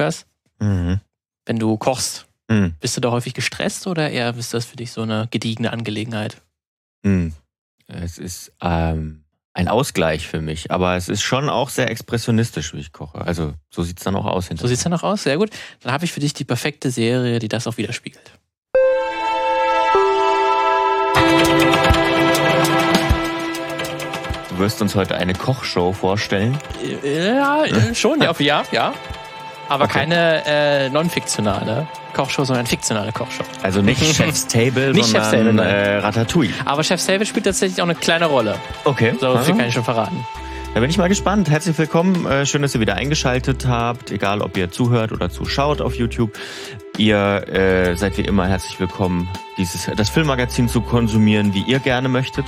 Lukas, Mhm. wenn du kochst, Mhm. bist du da häufig gestresst oder eher ist das für dich so eine gediegene Angelegenheit? Mhm. Es ist ähm, ein Ausgleich für mich, aber es ist schon auch sehr expressionistisch, wie ich koche. Also so sieht es dann auch aus So hinterher. sieht's dann auch aus, sehr gut. Dann habe ich für dich die perfekte Serie, die das auch widerspiegelt. Du wirst uns heute eine Kochshow vorstellen. Äh, Ja, äh, schon, ja, ja, ja. Aber Okay. keine äh, non-fiktionale Kochshow, sondern fiktionale Kochshow. Also nicht Chef's Table, Nicht Chef's sondern Table, nein. äh, Ratatouille. Aber Chef David spielt tatsächlich auch eine kleine Rolle. Okay. So viel kann ich schon verraten. Da bin ich mal gespannt. Herzlich willkommen. Äh, Schön, dass ihr wieder eingeschaltet habt. Egal, ob ihr zuhört oder zuschaut auf YouTube. Ihr äh, seid wie immer herzlich willkommen, dieses, das Filmmagazin zu konsumieren, wie ihr gerne möchtet.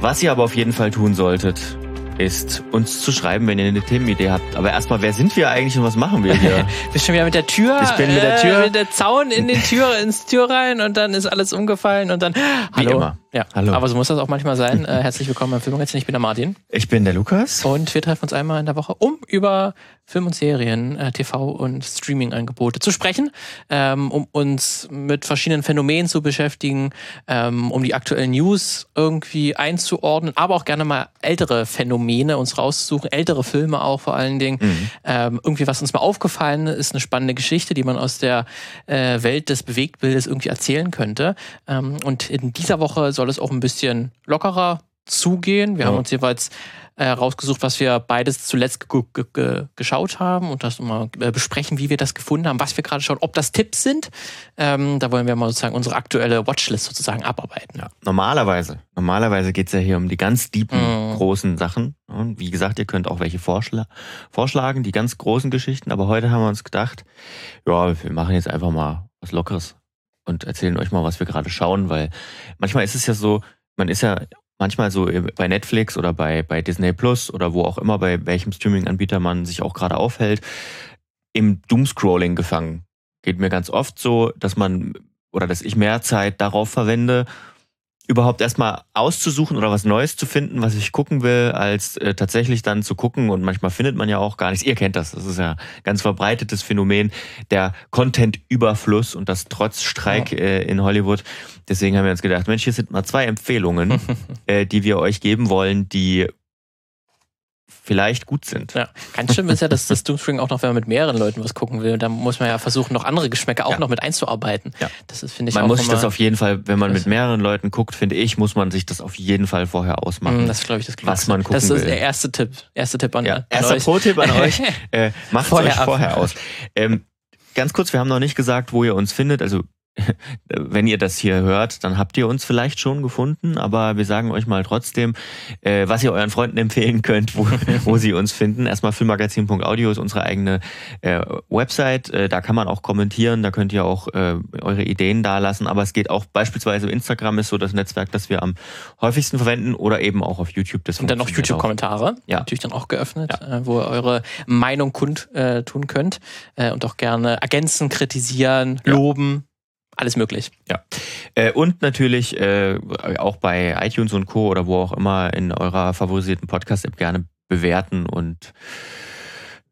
Was ihr aber auf jeden Fall tun solltet, ist uns zu schreiben, wenn ihr eine Themenidee habt. Aber erstmal, wer sind wir eigentlich und was machen wir hier? Bist schon wieder mit der Tür, Ich bin mit der Tür. äh, mit der Zaun in den Tür, ins Tür rein und dann ist alles umgefallen und dann, hallo. immer. Ja, Hallo. aber so muss das auch manchmal sein. Äh, herzlich willkommen beim Filmmagazin. Ich bin der Martin. ich bin der Lukas. Und wir treffen uns einmal in der Woche, um über Film und Serien, äh, TV und Streaming-Angebote zu sprechen, ähm, um uns mit verschiedenen Phänomenen zu beschäftigen, ähm, um die aktuellen News irgendwie einzuordnen, aber auch gerne mal ältere Phänomene uns rauszusuchen, ältere Filme auch vor allen Dingen. Mhm. Ähm, irgendwie, was uns mal aufgefallen ist, eine spannende Geschichte, die man aus der äh, Welt des Bewegtbildes irgendwie erzählen könnte. Ähm, und in dieser Woche soll es auch ein bisschen lockerer zugehen. Wir Ja. haben uns jeweils äh, rausgesucht, was wir beides zuletzt ge ge ge geschaut haben und das mal äh, besprechen, wie wir das gefunden haben, was wir gerade schauen, ob das Tipps sind. Ähm, da wollen wir mal sozusagen unsere aktuelle Watchlist sozusagen abarbeiten. Ja, normalerweise. Normalerweise geht's ja hier um die ganz deepen, Mhm. großen Sachen. Und wie gesagt, ihr könnt auch welche vorschla vorschlagen, die ganz großen Geschichten. Aber heute haben wir uns gedacht, ja, wir machen jetzt einfach mal was Lockeres und erzählen euch mal, was wir gerade schauen, weil manchmal ist es ja so, man ist ja manchmal so bei Netflix oder bei, bei Disney Plus oder wo auch immer, bei welchem Streaming-Anbieter man sich auch gerade aufhält, im Doomscrolling gefangen. Geht mir ganz oft so, dass man oder dass ich mehr Zeit darauf verwende, überhaupt erstmal auszusuchen oder was Neues zu finden, was ich gucken will, als äh, tatsächlich dann zu gucken. Und manchmal findet man ja auch gar nichts. Ihr kennt das. Das ist ja ganz verbreitetes Phänomen, der Content-Überfluss und das trotz Streik äh, in Hollywood. Deswegen haben wir uns gedacht, Mensch, hier sind mal zwei Empfehlungen, äh, die wir euch geben wollen, die vielleicht gut sind. Ja, ganz schlimm ist ja, dass das Doomspring auch noch, wenn man mit mehreren Leuten was gucken will, da muss man ja versuchen, noch andere Geschmäcker auch Ja. noch mit einzuarbeiten. Ja. Das ist, finde ich, Man auch muss sich das auf jeden Fall, wenn man mit mehreren Leuten guckt, finde ich, muss man sich das auf jeden Fall vorher ausmachen. Mm, Das ist, glaube ich, das was Klügste. man gucken Das ist will. der erste Tipp. Erste Tipp an, Ja, an erster. Pro-Tipp an euch. Äh, macht Vorher euch ab. vorher aus. Ähm, ganz kurz, wir haben noch nicht gesagt, wo ihr uns findet. Also wenn ihr das hier hört, dann habt ihr uns vielleicht schon gefunden, aber wir sagen euch mal trotzdem, äh, was ihr euren Freunden empfehlen könnt, wo, wo sie uns finden. Erstmal filmmagazin.audio ist unsere eigene äh, Website. Äh, da kann man auch kommentieren, da könnt ihr auch äh, eure Ideen dalassen, aber es geht auch beispielsweise Instagram ist so das Netzwerk, das wir am häufigsten verwenden oder eben auch auf YouTube. Das Und dann noch. YouTube-Kommentare, Ja. natürlich dann auch geöffnet, äh, wo ihr eure Meinung kundtun äh, tun könnt äh, und auch gerne ergänzen, kritisieren, Ja. loben, alles möglich. Ja. Äh, und natürlich äh, auch bei iTunes und Co. oder wo auch immer in eurer favorisierten Podcast-App gerne bewerten und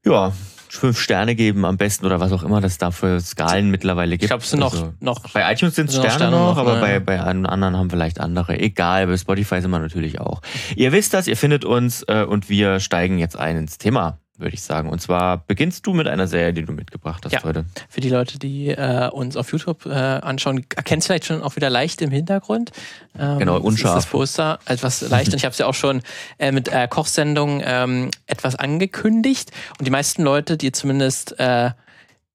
ja, fünf Sterne geben am besten oder was auch immer das da für Skalen mittlerweile gibt. Ich glaube, es sind noch, Also, noch bei iTunes sind es noch Sterne, Sterne noch, noch, aber bei, bei anderen haben vielleicht andere. Egal, bei Spotify sind wir natürlich auch. Ihr wisst das, ihr findet uns äh, und wir steigen jetzt ein ins Thema, würde ich sagen. Und zwar beginnst du mit einer Serie, die du mitgebracht hast Ja. heute. für die Leute, die äh, uns auf YouTube äh, anschauen, erkennt vielleicht schon auch wieder leicht im Hintergrund. Ähm, Genau, das unscharf. Ist das Poster etwas leicht und ich habe es ja auch schon äh, mit äh, Kochsendungen ähm, etwas angekündigt und die meisten Leute, die zumindest äh,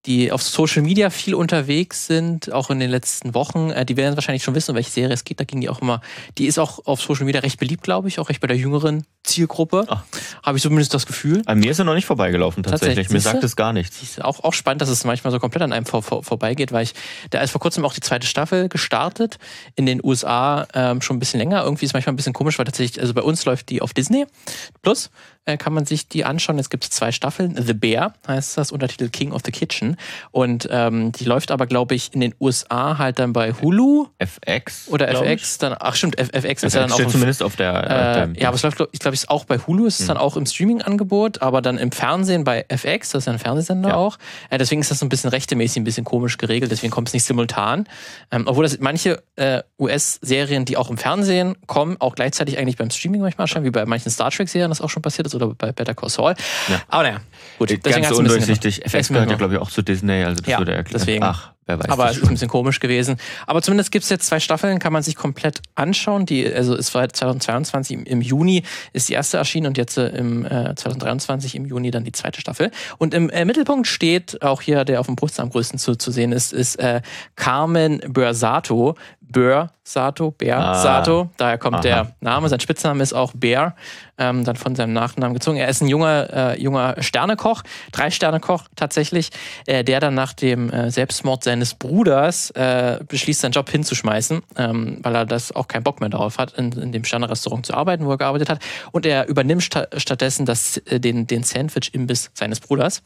die auf Social Media viel unterwegs sind, auch in den letzten Wochen, äh, die werden wahrscheinlich schon wissen, um welche Serie es geht. Da ging die auch immer. Die ist auch auf Social Media recht beliebt, glaube ich, auch recht bei der jüngeren Zielgruppe. Ach. Habe ich zumindest das Gefühl. An mir ist er noch nicht vorbeigelaufen tatsächlich. Tatsächlich, Mir sagt es gar nichts. Auch, auch spannend, dass es manchmal so komplett an einem vor, vor, vorbeigeht, weil ich, da ist vor kurzem auch die zweite Staffel gestartet. In den USA ähm, schon ein bisschen länger. Irgendwie ist manchmal ein bisschen komisch, weil tatsächlich, also bei uns läuft die auf Disney Plus, äh, kann man sich die anschauen. Jetzt gibt es zwei Staffeln. The Bear heißt das, Untertitel King of the Kitchen. Und ähm, die läuft aber, glaube ich, in den USA halt dann bei Hulu. FX. Oder FX, dann, ach stimmt, FX Also ist ja dann auch. steht zumindest auf der. äh, auf der ja, aber es läuft, glaub- ich glaube, es ist auch bei Hulu, es ist Hm. dann auch im Streaming-Angebot, aber dann im Fernsehen bei FX, das ist ja ein Fernsehsender Ja. auch. Äh, deswegen ist das so ein bisschen rechtemäßig, ein bisschen komisch geregelt, deswegen kommt es nicht simultan. Ähm, obwohl das manche äh, US-Serien, die auch im Fernsehen kommen, auch gleichzeitig eigentlich beim Streaming manchmal erscheinen, wie bei manchen Star Trek-Serien das auch schon passiert ist oder bei Better Call Saul. Ja. Aber naja, gut. Ganz hat's ein bisschen undurchsichtig. FX Ist gehört ja, glaube ich, auch zu Disney, also das Ja, würde erklären. deswegen. Ach, wer weiß Aber es ist ein bisschen komisch gewesen. Aber zumindest gibt es jetzt zwei Staffeln, kann man sich komplett anschauen. Die, also es war 2022 im, im Juni ist die erste erschienen und jetzt äh, im äh, 2023 im Juni dann die zweite Staffel. Und im äh, Mittelpunkt steht auch hier, der auf dem Poster am größten zu, zu sehen ist, ist äh, Carmen Börsato. Bör Sato, Bär Ah. Sato, daher kommt Aha. der Name. Sein Spitzname ist auch Bär, ähm, dann von seinem Nachnamen gezogen. Er ist ein junger, äh, junger Sternekoch, Drei-Sterne-Koch tatsächlich, äh, der dann nach dem äh, Selbstmord seines Bruders äh, beschließt, seinen Job hinzuschmeißen, ähm, weil er das auch keinen Bock mehr darauf hat, in, in dem Sterne-Restaurant zu arbeiten, wo er gearbeitet hat. Und er übernimmt sta stattdessen das, äh, den, den Sandwich-Imbiss seines Bruders.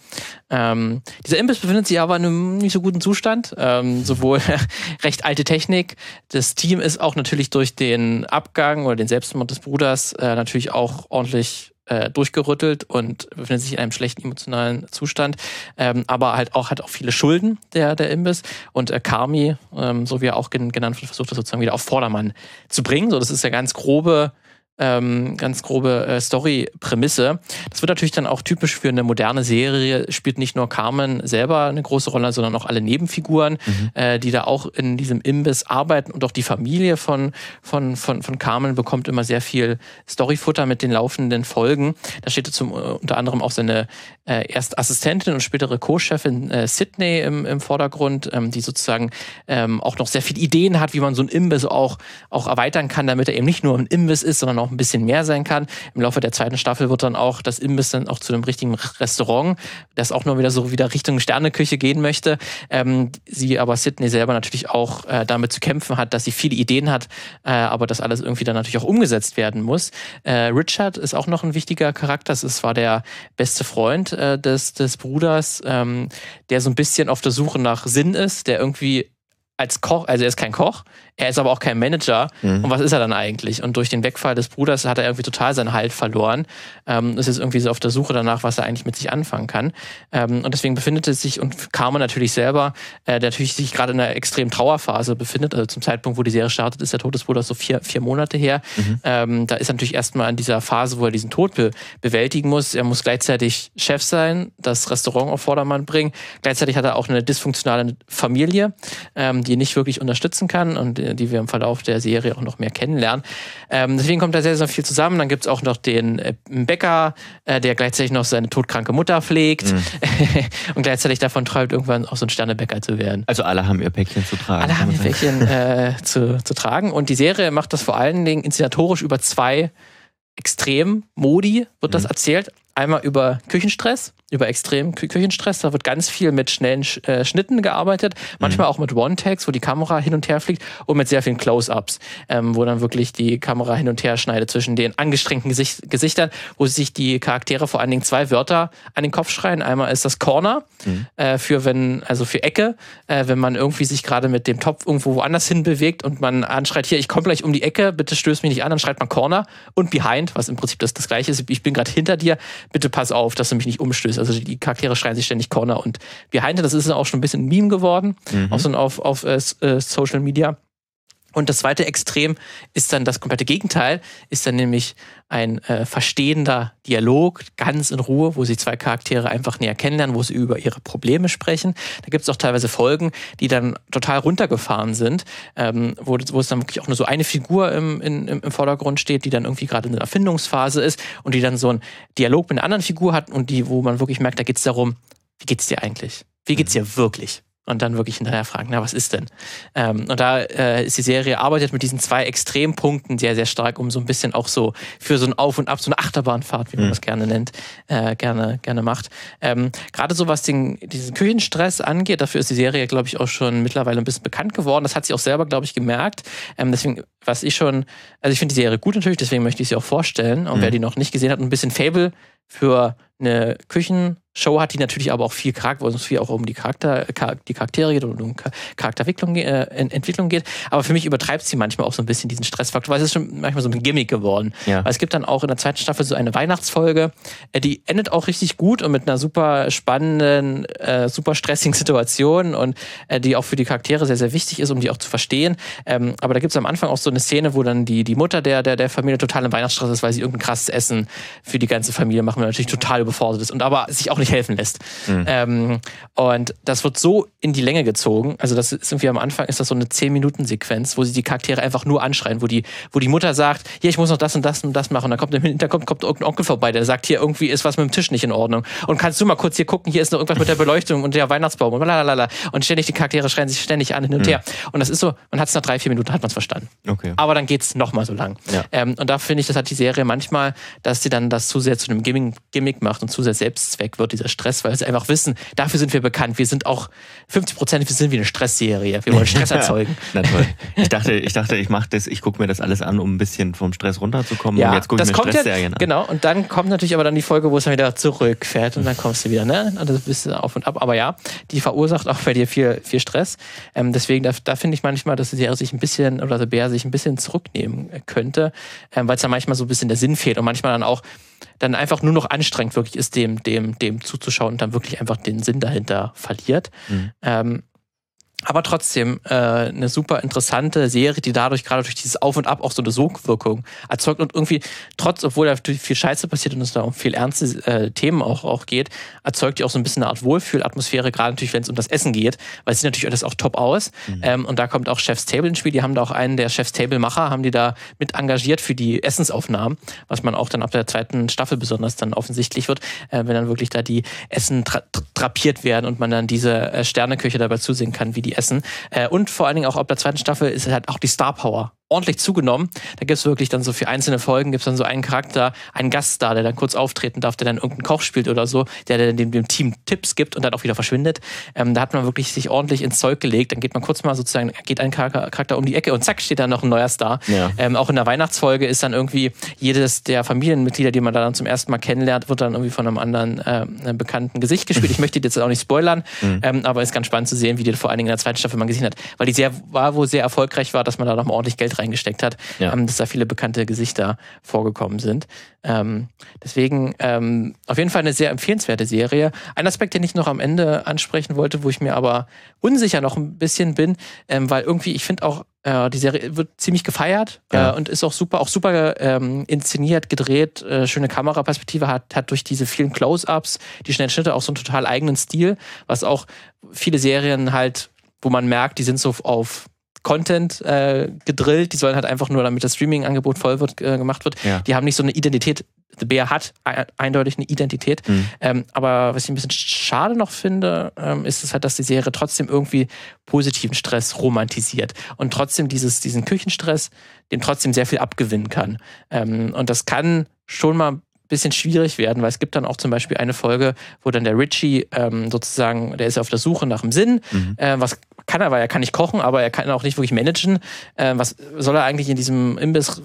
Ähm, dieser Imbiss befindet sich aber in einem nicht so guten Zustand. Ähm, sowohl recht alte Technik. Das Team ist auch natürlich durch den Abgang oder den Selbstmord des Bruders äh, natürlich auch ordentlich äh, durchgerüttelt und befindet sich in einem schlechten emotionalen Zustand. Ähm, aber halt auch hat auch viele Schulden, der, der Imbiss. Und äh, Kami, ähm, so wie er auch gen genannt wird, versucht das sozusagen wieder auf Vordermann zu bringen. So, das ist ja ganz grobe ähm, ganz grobe äh, Story-Prämisse. Das wird natürlich dann auch typisch für eine moderne Serie, spielt nicht nur Carmen selber eine große Rolle, sondern auch alle Nebenfiguren, äh, die da auch in diesem Imbiss arbeiten und auch die Familie von, von, von, von Carmen bekommt immer sehr viel Storyfutter mit den laufenden Folgen. Da steht zum, äh, unter anderem auch seine äh, erst Assistentin und spätere Co-Chefin äh, Sydney im, im Vordergrund, ähm, die sozusagen ähm, auch noch sehr viele Ideen hat, wie man so ein Imbiss auch, auch erweitern kann, damit er eben nicht nur ein Imbiss ist, sondern auch ein bisschen mehr sein kann. Im Laufe der zweiten Staffel wird dann auch das Imbiss dann auch zu einem richtigen Restaurant, das auch nur wieder so wieder Richtung Sterneküche gehen möchte. Ähm, sie aber Sydney selber natürlich auch äh, damit zu kämpfen hat, dass sie viele Ideen hat, äh, aber das alles irgendwie dann natürlich auch umgesetzt werden muss. Äh, Richard ist auch noch ein wichtiger Charakter. Ist, war der beste Freund äh, des, des Bruders, ähm, der so ein bisschen auf der Suche nach Sinn ist, der irgendwie als Koch, also er ist kein Koch, er ist aber auch kein Manager. Mhm. Und was ist er dann eigentlich? Und durch den Wegfall des Bruders hat er irgendwie total seinen Halt verloren. Ähm, ist jetzt irgendwie so auf der Suche danach, was er eigentlich mit sich anfangen kann. Ähm, und deswegen befindet es sich, und Carmen natürlich selber, äh, der natürlich sich gerade in einer extremen Trauerphase befindet. Also zum Zeitpunkt, wo die Serie startet, ist der Tod des Bruders so vier, vier Monate her. Ähm, da ist er natürlich erstmal in dieser Phase, wo er diesen Tod be bewältigen muss. Er muss gleichzeitig Chef sein, das Restaurant auf Vordermann bringen. Gleichzeitig hat er auch eine dysfunktionale Familie, ähm, die nicht wirklich unterstützen kann und äh, die wir im Verlauf der Serie auch noch mehr kennenlernen. Ähm, deswegen kommt da sehr, sehr viel zusammen. Dann gibt's auch noch den äh, Bäcker, äh, der gleichzeitig noch seine todkranke Mutter pflegt und gleichzeitig davon träumt, irgendwann auch so ein Sternebäcker zu werden. Also alle haben ihr Päckchen zu tragen. Alle haben ihr. Päckchen äh, zu, zu tragen. Und die Serie macht das vor allen Dingen inszenatorisch über zwei Extrem-Modi, wird das erzählt. Einmal über Küchenstress, über extremen Kü Küchenstress. Da wird ganz viel mit schnellen Sch äh, Schnitten gearbeitet. Manchmal auch mit One-Tags, wo die Kamera hin und her fliegt. Und mit sehr vielen Close-Ups, ähm, wo dann wirklich die Kamera hin und her schneidet zwischen den angestrengten Gesicht Gesichtern, wo sich die Charaktere vor allen Dingen zwei Wörter an den Kopf schreien. Einmal ist das Corner, äh, für wenn, also für Ecke, äh, wenn man irgendwie sich gerade mit dem Topf irgendwo woanders hin bewegt und man anschreit, hier, ich komme gleich um die Ecke, bitte stöß mich nicht an, dann schreit man Corner und Behind, was im Prinzip das, das gleiche ist, ich bin gerade hinter dir, bitte pass auf, dass du mich nicht umstößt. Also die Charaktere schreien sich ständig Corner und Behind, das ist auch schon ein bisschen ein Meme geworden, auch so auf, auf äh, äh, Social Media. Und das zweite Extrem ist dann das komplette Gegenteil, ist dann nämlich ein äh, verstehender Dialog, ganz in Ruhe, wo sich zwei Charaktere einfach näher kennenlernen, wo sie über ihre Probleme sprechen. Da gibt es auch teilweise Folgen, die dann total runtergefahren sind, ähm, wo, wo es dann wirklich auch nur so eine Figur im, in, im, im Vordergrund steht, die dann irgendwie gerade in der Erfindungsphase ist und die dann so einen Dialog mit einer anderen Figur hat und die, wo man wirklich merkt, da geht es darum, wie geht's dir eigentlich? Wie geht's dir wirklich? Und dann wirklich hinterher fragen, na, was ist denn? Ähm, und da äh, ist die Serie arbeitet mit diesen zwei Extrempunkten sehr, sehr stark, um so ein bisschen auch so für so ein Auf und Ab, so eine Achterbahnfahrt, wie man Mhm. das gerne nennt, äh, gerne, gerne macht. Ähm, Gerade so was den, diesen Küchenstress angeht, dafür ist die Serie, glaube ich, auch schon mittlerweile ein bisschen bekannt geworden. Das hat sie auch selber, glaube ich, gemerkt. Ähm, deswegen, was ich schon, also ich finde die Serie gut natürlich, deswegen möchte ich sie auch vorstellen. Und Mhm. wer die noch nicht gesehen hat und ein bisschen Fable für eine Küchenshow hat, die natürlich aber auch viel Charakter, wo es viel auch um die Charakter, die Charaktere geht und um Charakterentwicklung äh, Entwicklung geht. Aber für mich übertreibt sie manchmal auch so ein bisschen diesen Stressfaktor, weil es ist schon manchmal so ein Gimmick geworden. Ja. Weil es gibt dann auch in der zweiten Staffel so eine Weihnachtsfolge, äh, die endet auch richtig gut und mit einer super spannenden, äh, super stressigen Situation und äh, die auch für die Charaktere sehr, sehr wichtig ist, um die auch zu verstehen. Ähm, aber da gibt es am Anfang auch so eine Szene, wo dann die, die Mutter der, der, der Familie total im Weihnachtsstress ist, weil sie irgendein krasses Essen für die ganze Familie machen und natürlich total überfordert ist und aber sich auch nicht helfen lässt. Mhm. Ähm, und das wird so in die Länge gezogen. Also das ist irgendwie am Anfang ist das so eine 10-Minuten-Sequenz, wo sie die Charaktere einfach nur anschreien, wo die, wo die Mutter sagt, hier, ich muss noch das und das und das machen. Und dann kommt im Hintergrund kommt irgendein Onkel vorbei, der sagt, hier irgendwie ist was mit dem Tisch nicht in Ordnung. Und kannst du mal kurz hier gucken, hier ist noch irgendwas mit der Beleuchtung und der Weihnachtsbaum und lalala. Und ständig die Charaktere schreien sich ständig an hin und mhm. her. Und das ist so, man hat es nach drei, vier Minuten hat man es verstanden. Okay. Aber dann geht es nochmal so lang. Ja. Ähm, und da finde ich, das hat die Serie manchmal, dass sie dann das zu sehr zu einem Gimmick, Gimmick macht und zu sehr Selbstzweck wird, dieser Stress, weil sie einfach wissen, dafür sind wir bekannt. Wir sind auch 50 Prozent, wir sind wie eine Stressserie. Wir wollen Stress erzeugen. Na toll. Ich dachte, ich dachte, ich mache das, ich gucke mir das alles an, um ein bisschen vom Stress runterzukommen. Ja, und jetzt gucke ich mir Stressserien ja, an. Genau, und dann kommt natürlich aber dann die Folge, wo es dann wieder zurückfährt und dann kommst du wieder, ne? Und das bist du auf und ab. Aber ja, die verursacht auch bei dir viel, viel Stress. Ähm, deswegen, da, da finde ich manchmal, dass die Serie sich ein bisschen, oder der Bär sich ein bisschen zurücknehmen könnte, ähm, weil es da manchmal so ein bisschen der Sinn fehlt und manchmal dann auch dann einfach nur noch anstrengend wirklich ist, dem, dem, dem zuzuschauen und dann wirklich einfach den Sinn dahinter verliert. Mhm. Ähm, aber trotzdem äh, eine super interessante Serie, die dadurch gerade durch dieses Auf und Ab auch so eine Sogwirkung erzeugt und irgendwie trotz, obwohl da viel Scheiße passiert und es da um viel ernste äh, Themen auch, auch geht, erzeugt die auch so ein bisschen eine Art Wohlfühlatmosphäre, gerade natürlich, wenn es um das Essen geht, weil es sieht natürlich alles auch top aus. Mhm. Ähm, und da kommt auch Chef's Table ins Spiel. Die haben da auch einen der Chef's Table Macher, haben die da mit engagiert für die Essensaufnahmen, was man auch dann ab der zweiten Staffel besonders dann offensichtlich wird, äh, wenn dann wirklich da die Essen tra drapiert werden und man dann diese äh, Sterneküche dabei zusehen kann, wie die essen. Äh, und vor allen Dingen auch ab der zweiten Staffel ist halt auch die Star Power ordentlich zugenommen. Da gibt es wirklich dann so für einzelne Folgen gibt es dann so einen Charakter, einen Gaststar, der dann kurz auftreten darf, der dann irgendeinen Koch spielt oder so, der dann dem, dem Team Tipps gibt und dann auch wieder verschwindet. Ähm, da hat man wirklich sich ordentlich ins Zeug gelegt. Dann geht man kurz mal sozusagen, geht ein Charakter um die Ecke und zack, steht da noch ein neuer Star. Ja. Ähm, auch in der Weihnachtsfolge ist dann irgendwie jedes der Familienmitglieder, die man da dann zum ersten Mal kennenlernt, wird dann irgendwie von einem anderen äh, einem bekannten Gesicht gespielt. Ich möchte jetzt auch nicht spoilern, mhm. ähm, aber ist ganz spannend zu sehen, wie die vor allen Dingen in der zweiten Staffel man gesehen hat, weil die sehr war wohl sehr erfolgreich war, dass man da noch mal ordentlich Geld reingesteckt hat, ja. ähm, dass da viele bekannte Gesichter vorgekommen sind. Ähm, deswegen ähm, auf jeden Fall eine sehr empfehlenswerte Serie. Ein Aspekt, den ich noch am Ende ansprechen wollte, wo ich mir aber unsicher noch ein bisschen bin, ähm, weil irgendwie, ich finde auch, äh, die Serie wird ziemlich gefeiert ja. äh, und ist auch super, auch super ähm, inszeniert, gedreht, äh, schöne Kameraperspektive hat, hat durch diese vielen Close-ups, die schnellen Schnitte auch so einen total eigenen Stil, was auch viele Serien halt, wo man merkt, die sind so auf Content äh, gedrillt. Die sollen halt einfach nur, damit das Streaming-Angebot voll wird, äh, gemacht wird. Ja. Die haben nicht so eine Identität. The Bear hat eindeutig eine Identität. Mhm. Ähm, aber was ich ein bisschen schade noch finde, ähm, ist es halt, dass die Serie trotzdem irgendwie positiven Stress romantisiert und trotzdem dieses, diesen Küchenstress, den trotzdem sehr viel abgewinnen kann. Ähm, und das kann schon mal bisschen schwierig werden, weil es gibt dann auch zum Beispiel eine Folge, wo dann der Richie ähm, sozusagen, der ist auf der Suche nach dem Sinn, mhm. äh, was kann er, weil er kann nicht kochen, aber er kann auch nicht wirklich managen. Äh, was soll er eigentlich in diesem Imbiss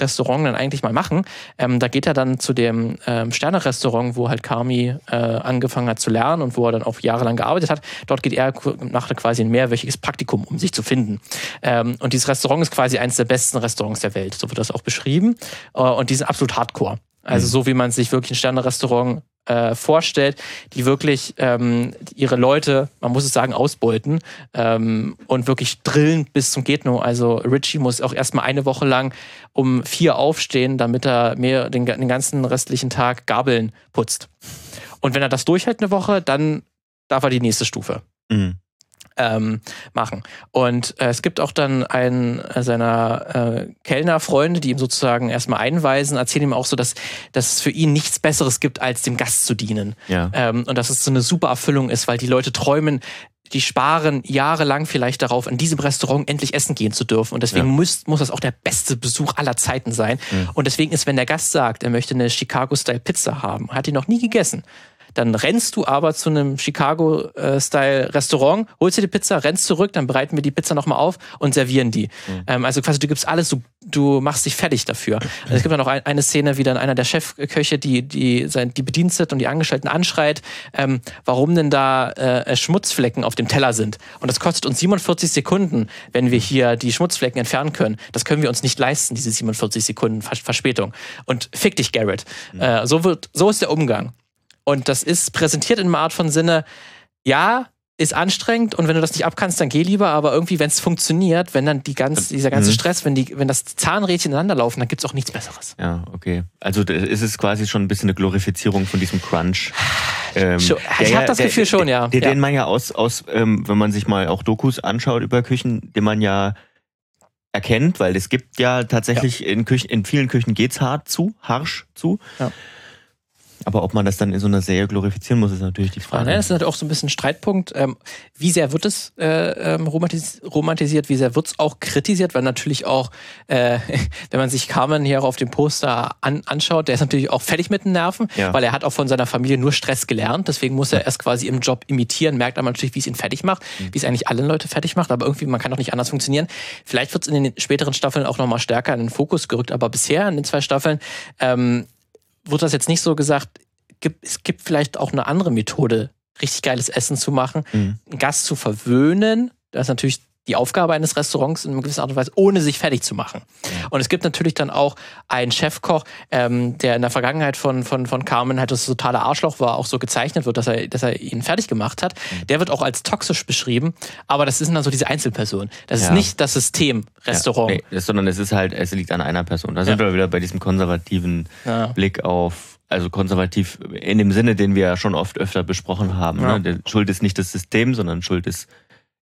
Restaurant dann eigentlich mal machen. Ähm, da geht er dann zu dem ähm, Sterne-Restaurant, wo halt Kami äh, angefangen hat zu lernen und wo er dann auch jahrelang gearbeitet hat. Dort geht er macht quasi ein mehrwöchiges Praktikum, um sich zu finden. Ähm, und dieses Restaurant ist quasi eines der besten Restaurants der Welt, so wird das auch beschrieben. Äh, und die sind absolut hardcore. Also mhm. so wie man sich wirklich ein Sterne-Restaurant äh, vorstellt, die wirklich ähm, ihre Leute, man muss es sagen, ausbeuten ähm, und wirklich drillen bis zum Getno. Also Richie muss auch erstmal eine Woche lang um vier aufstehen, damit er mehr den, den ganzen restlichen Tag Gabeln putzt. Und wenn er das durchhält eine Woche, dann darf er die nächste Stufe. Mhm ähm, machen. Und äh, es gibt auch dann einen äh, seiner äh, Kellnerfreunde, die ihm sozusagen erstmal einweisen, erzählen ihm auch so, dass, dass es für ihn nichts Besseres gibt, als dem Gast zu dienen. Ja. Ähm, und dass es so eine super Erfüllung ist, weil die Leute träumen, die sparen jahrelang vielleicht darauf, an diesem Restaurant endlich essen gehen zu dürfen. Und deswegen ja. muss, muss das auch der beste Besuch aller Zeiten sein. Mhm. Und deswegen ist, wenn der Gast sagt, er möchte eine Chicago-Style-Pizza haben, hat die noch nie gegessen, Dann rennst du aber zu einem Chicago-Style-Restaurant, holst dir die Pizza, rennst zurück, dann bereiten wir die Pizza nochmal auf und servieren die. Mhm. Ähm, also quasi, du gibst alles, du, du machst dich fertig dafür. Also es gibt dann auch ein, eine Szene, wie dann einer der Chefköche die, die, sein, die Bediensteten und die Angestellten anschreit, ähm, warum denn da äh, Schmutzflecken auf dem Teller sind. Und das kostet uns 47 Sekunden, wenn wir hier die Schmutzflecken entfernen können. Das können wir uns nicht leisten, diese 47 Sekunden Verspätung. Und fick dich, Garrett. Mhm. Äh, so, wird, so ist der Umgang. Und das ist präsentiert in einer Art von Sinne, ja, ist anstrengend und wenn du das nicht abkannst, dann geh lieber, aber irgendwie, wenn es funktioniert, wenn dann die ganz, dieser ganze mhm. Stress, wenn, die, wenn das Zahnrädchen ineinander laufen, dann gibt es auch nichts Besseres. Ja, okay. Also ist es quasi schon ein bisschen eine Glorifizierung von diesem Crunch. Ähm, ich habe das Gefühl der, schon, ja. Den, den man ja aus, aus ähm, wenn man sich mal auch Dokus anschaut über Küchen, den man ja erkennt, weil es gibt ja tatsächlich ja. in Küchen, in vielen Küchen geht's hart zu, harsch zu. Ja. Aber ob man das dann in so einer Serie glorifizieren muss, ist natürlich die Frage. Ja, ne, das ist natürlich auch so ein bisschen ein Streitpunkt. Ähm, wie sehr wird es äh, ähm, romantisiert, wie sehr wird es auch kritisiert, weil natürlich auch, äh, wenn man sich Carmen hier auf dem Poster an, anschaut, der ist natürlich auch fertig mit den Nerven, ja. weil er hat auch von seiner Familie nur Stress gelernt. Deswegen muss er erst quasi im Job imitieren, merkt aber natürlich, wie es ihn fertig macht, mhm. wie es eigentlich alle Leute fertig macht, aber irgendwie, man kann auch nicht anders funktionieren. Vielleicht wird es in den späteren Staffeln auch nochmal stärker in den Fokus gerückt, aber bisher in den zwei Staffeln ähm, wird das jetzt nicht so gesagt, es gibt vielleicht auch eine andere Methode, richtig geiles Essen zu machen, mhm. einen Gast zu verwöhnen. Das ist natürlich die Aufgabe eines Restaurants in einer gewissen Art und Weise, ohne sich fertig zu machen. Ja. Und es gibt natürlich dann auch einen Chefkoch, ähm, der in der Vergangenheit von, von, von Carmen halt das totale Arschloch war, auch so gezeichnet wird, dass er, dass er ihn fertig gemacht hat. Mhm. Der wird auch als toxisch beschrieben, aber das sind dann so diese Einzelpersonen. Das ja. ist nicht das System Restaurant. Ja, nee, sondern es ist halt, es liegt an einer Person. Da sind wir wieder bei diesem konservativen Blick auf also konservativ in dem Sinne, den wir ja schon oft öfter besprochen haben. Ja. Ne? Schuld ist nicht das System, sondern Schuld ist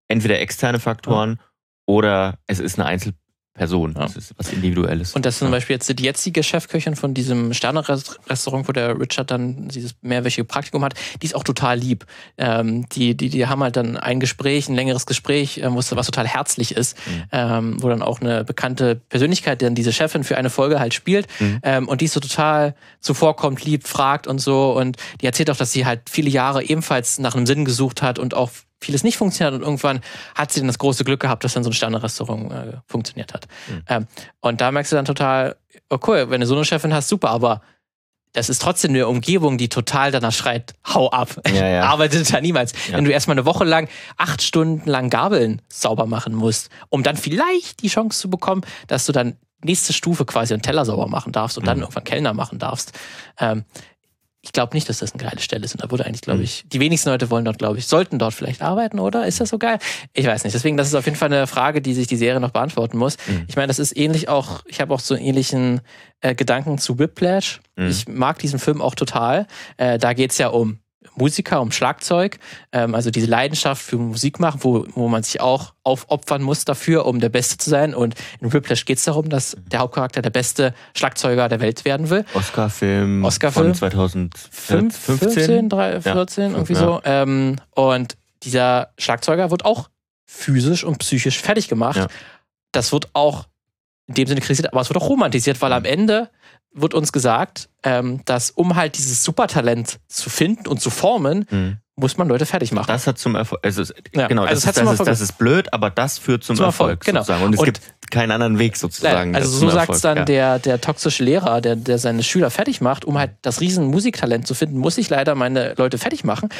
entweder externe Faktoren ja. oder es ist eine Einzelperson. Ja. Das ist was Individuelles. Und das ist zum Beispiel jetzt die jetzige Chefköchin von diesem Sterne-Restaurant, wo der Richard dann dieses mehrwöchige Praktikum hat, die ist auch total lieb. Ähm, die, die, die haben halt dann ein Gespräch, ein längeres Gespräch, äh, was total herzlich ist, mhm. ähm, wo dann auch eine bekannte Persönlichkeit, die dann diese Chefin für eine Folge halt spielt mhm. ähm, und die so total zuvorkommt, lieb, fragt und so und die erzählt auch, dass sie halt viele Jahre ebenfalls nach einem Sinn gesucht hat und auch vieles nicht funktioniert hat und irgendwann hat sie dann das große Glück gehabt, dass dann so ein Sterne-Restaurant äh, funktioniert hat. Mhm. Ähm, und da merkst du dann total, oh cool, wenn du so eine Chefin hast, super, aber das ist trotzdem eine Umgebung, die total danach schreit, hau ab. Ja, ja. Arbeitet da niemals. Ja. Wenn du erstmal eine Woche lang, acht Stunden lang Gabeln sauber machen musst, um dann vielleicht die Chance zu bekommen, dass du dann nächste Stufe quasi einen Teller sauber machen darfst und mhm. dann irgendwann Kellner machen darfst. Ähm, ich glaube nicht, dass das eine geile Stelle ist. Und da wurde eigentlich, glaube hm. ich, die wenigsten Leute wollen dort, glaube ich, sollten dort vielleicht arbeiten, oder? Ist das so geil? Ich weiß nicht. Deswegen, das ist auf jeden Fall eine Frage, die sich die Serie noch beantworten muss. Mhm. Ich meine, das ist ähnlich auch, ich habe auch so einen ähnlichen äh, Gedanken zu Whiplash. Mhm. Ich mag diesen Film auch total. Äh, da geht's ja um Musiker, um Schlagzeug, ähm, also diese Leidenschaft für Musik machen, wo, wo man sich auch aufopfern muss dafür, um der Beste zu sein. Und in Whiplash geht es darum, dass der Hauptcharakter der beste Schlagzeuger der Welt werden will. Oscar-Film Oscar von 2015, 14, 3, 14 ja, irgendwie ja. so. Ähm, und dieser Schlagzeuger wird auch physisch und psychisch fertig gemacht. Ja. Das wird auch in dem Sinne kritisiert, aber es wird auch romantisiert, weil am mhm. Ende wird uns gesagt, ähm, dass um halt dieses Supertalent zu finden und zu formen, mhm. muss man Leute fertig machen. Das hat zum Erfolg, also ja, genau, also das, ist, das, ist, das, ist, blöd, aber das führt zum, zum Erfolg, Erfolg, genau. sozusagen. Und es und gibt keinen anderen Weg sozusagen. Also so sagt es dann ja. der, der toxische Lehrer, der, der seine Schüler fertig macht, um halt das riesen Musiktalent zu finden, muss ich leider meine Leute fertig machen.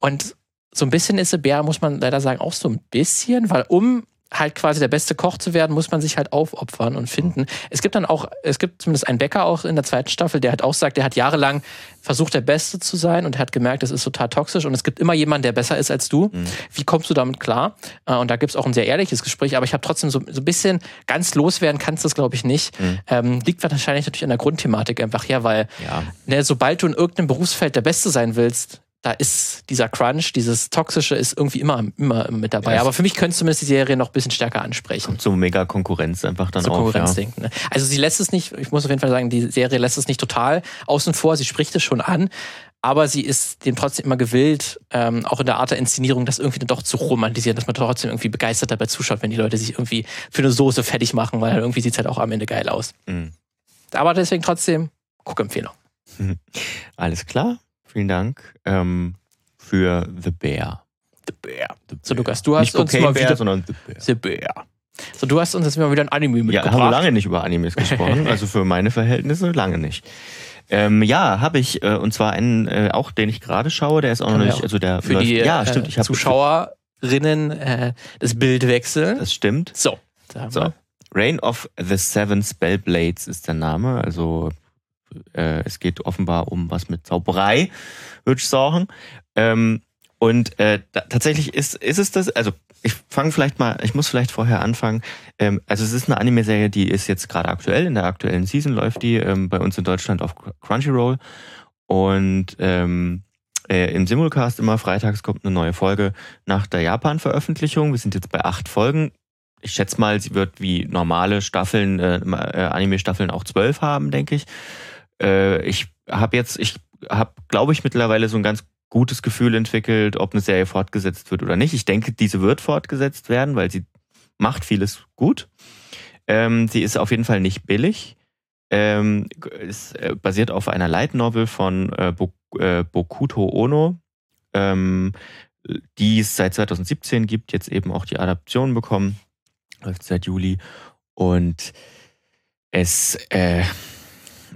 Und so ein bisschen ist Bär, muss man leider sagen, auch so ein bisschen, weil um halt quasi der beste Koch zu werden, muss man sich halt aufopfern und finden. Es gibt dann auch, es gibt zumindest einen Bäcker auch in der zweiten Staffel, der halt auch sagt, der hat jahrelang versucht, der Beste zu sein und hat gemerkt, das ist total toxisch und es gibt immer jemanden, der besser ist als du. Mhm. Wie kommst du damit klar? Äh, und da gibt es auch ein sehr ehrliches Gespräch, aber ich habe trotzdem so, so ein bisschen ganz loswerden kannst du das, glaube ich, nicht. Mhm. Ähm, liegt wahrscheinlich natürlich an der Grundthematik einfach her, weil ja. ne, sobald du in irgendeinem Berufsfeld der Beste sein willst, da ist dieser Crunch, dieses Toxische ist irgendwie immer, immer mit dabei. Ja, Aber für mich könnte zumindest die Serie noch ein bisschen stärker ansprechen. So mega Konkurrenz einfach dann so auch. Konkurrenzdenken. Ja. Ne? Also sie lässt es nicht, ich muss auf jeden Fall sagen, die Serie lässt es nicht total außen vor, sie spricht es schon an. Aber sie ist dem trotzdem immer gewillt, ähm, auch in der Art der Inszenierung, das irgendwie dann doch zu romantisieren, dass man trotzdem irgendwie begeistert dabei zuschaut, wenn die Leute sich irgendwie für eine Soße fertig machen, weil irgendwie sieht es halt auch am Ende geil aus. Mhm. Aber deswegen trotzdem, Guckempfehlung. Alles klar vielen Dank ähm, für The Bear. The Bear. So, Lukas, du hast Nicht uns mal Bear, wieder. sondern The Bear. The Bear. So, du hast uns jetzt mal wieder ein Anime Ja, mitgebracht. haben wir lange nicht über Animes gesprochen, also für meine Verhältnisse lange nicht. Ähm, ja, habe ich, äh, und zwar einen, äh, auch den ich gerade schaue, der ist auch noch nicht, auch also der Für läuft, die ja, äh, stimmt, ich habe Zuschauerinnen äh, das Bild wechseln. Das stimmt. so, da haben So. wir. Reign of the Seven Spellblades ist der Name. Also äh, es geht offenbar um was mit Zauberei, würde ich sagen. Ähm, und äh, da, tatsächlich ist, ist es das, also ich fange vielleicht mal, ich muss vielleicht vorher anfangen. Ähm, also es ist eine Anime-Serie, die ist jetzt gerade aktuell, in der aktuellen Season läuft die ähm, bei uns in Deutschland auf Crunchyroll. Und ähm, äh, im Simulcast immer freitags kommt eine neue Folge nach der Japan-Veröffentlichung. Wir sind jetzt bei acht Folgen ich schätze mal, sie wird wie normale Staffeln, äh, äh, Anime-Staffeln auch zwölf haben, denke ich. Äh, ich habe jetzt, ich habe, glaube ich, mittlerweile so ein ganz gutes Gefühl entwickelt, ob eine Serie fortgesetzt wird oder nicht. Ich denke, diese wird fortgesetzt werden, weil sie macht vieles gut. Ähm, sie ist auf jeden Fall nicht billig. Ähm, ist äh, basiert auf einer Light Novel von äh, Bo äh, Bokuto Ono, ähm, die es seit 2017 gibt, jetzt eben auch die Adaption bekommen läuft seit Juli. Und es, äh,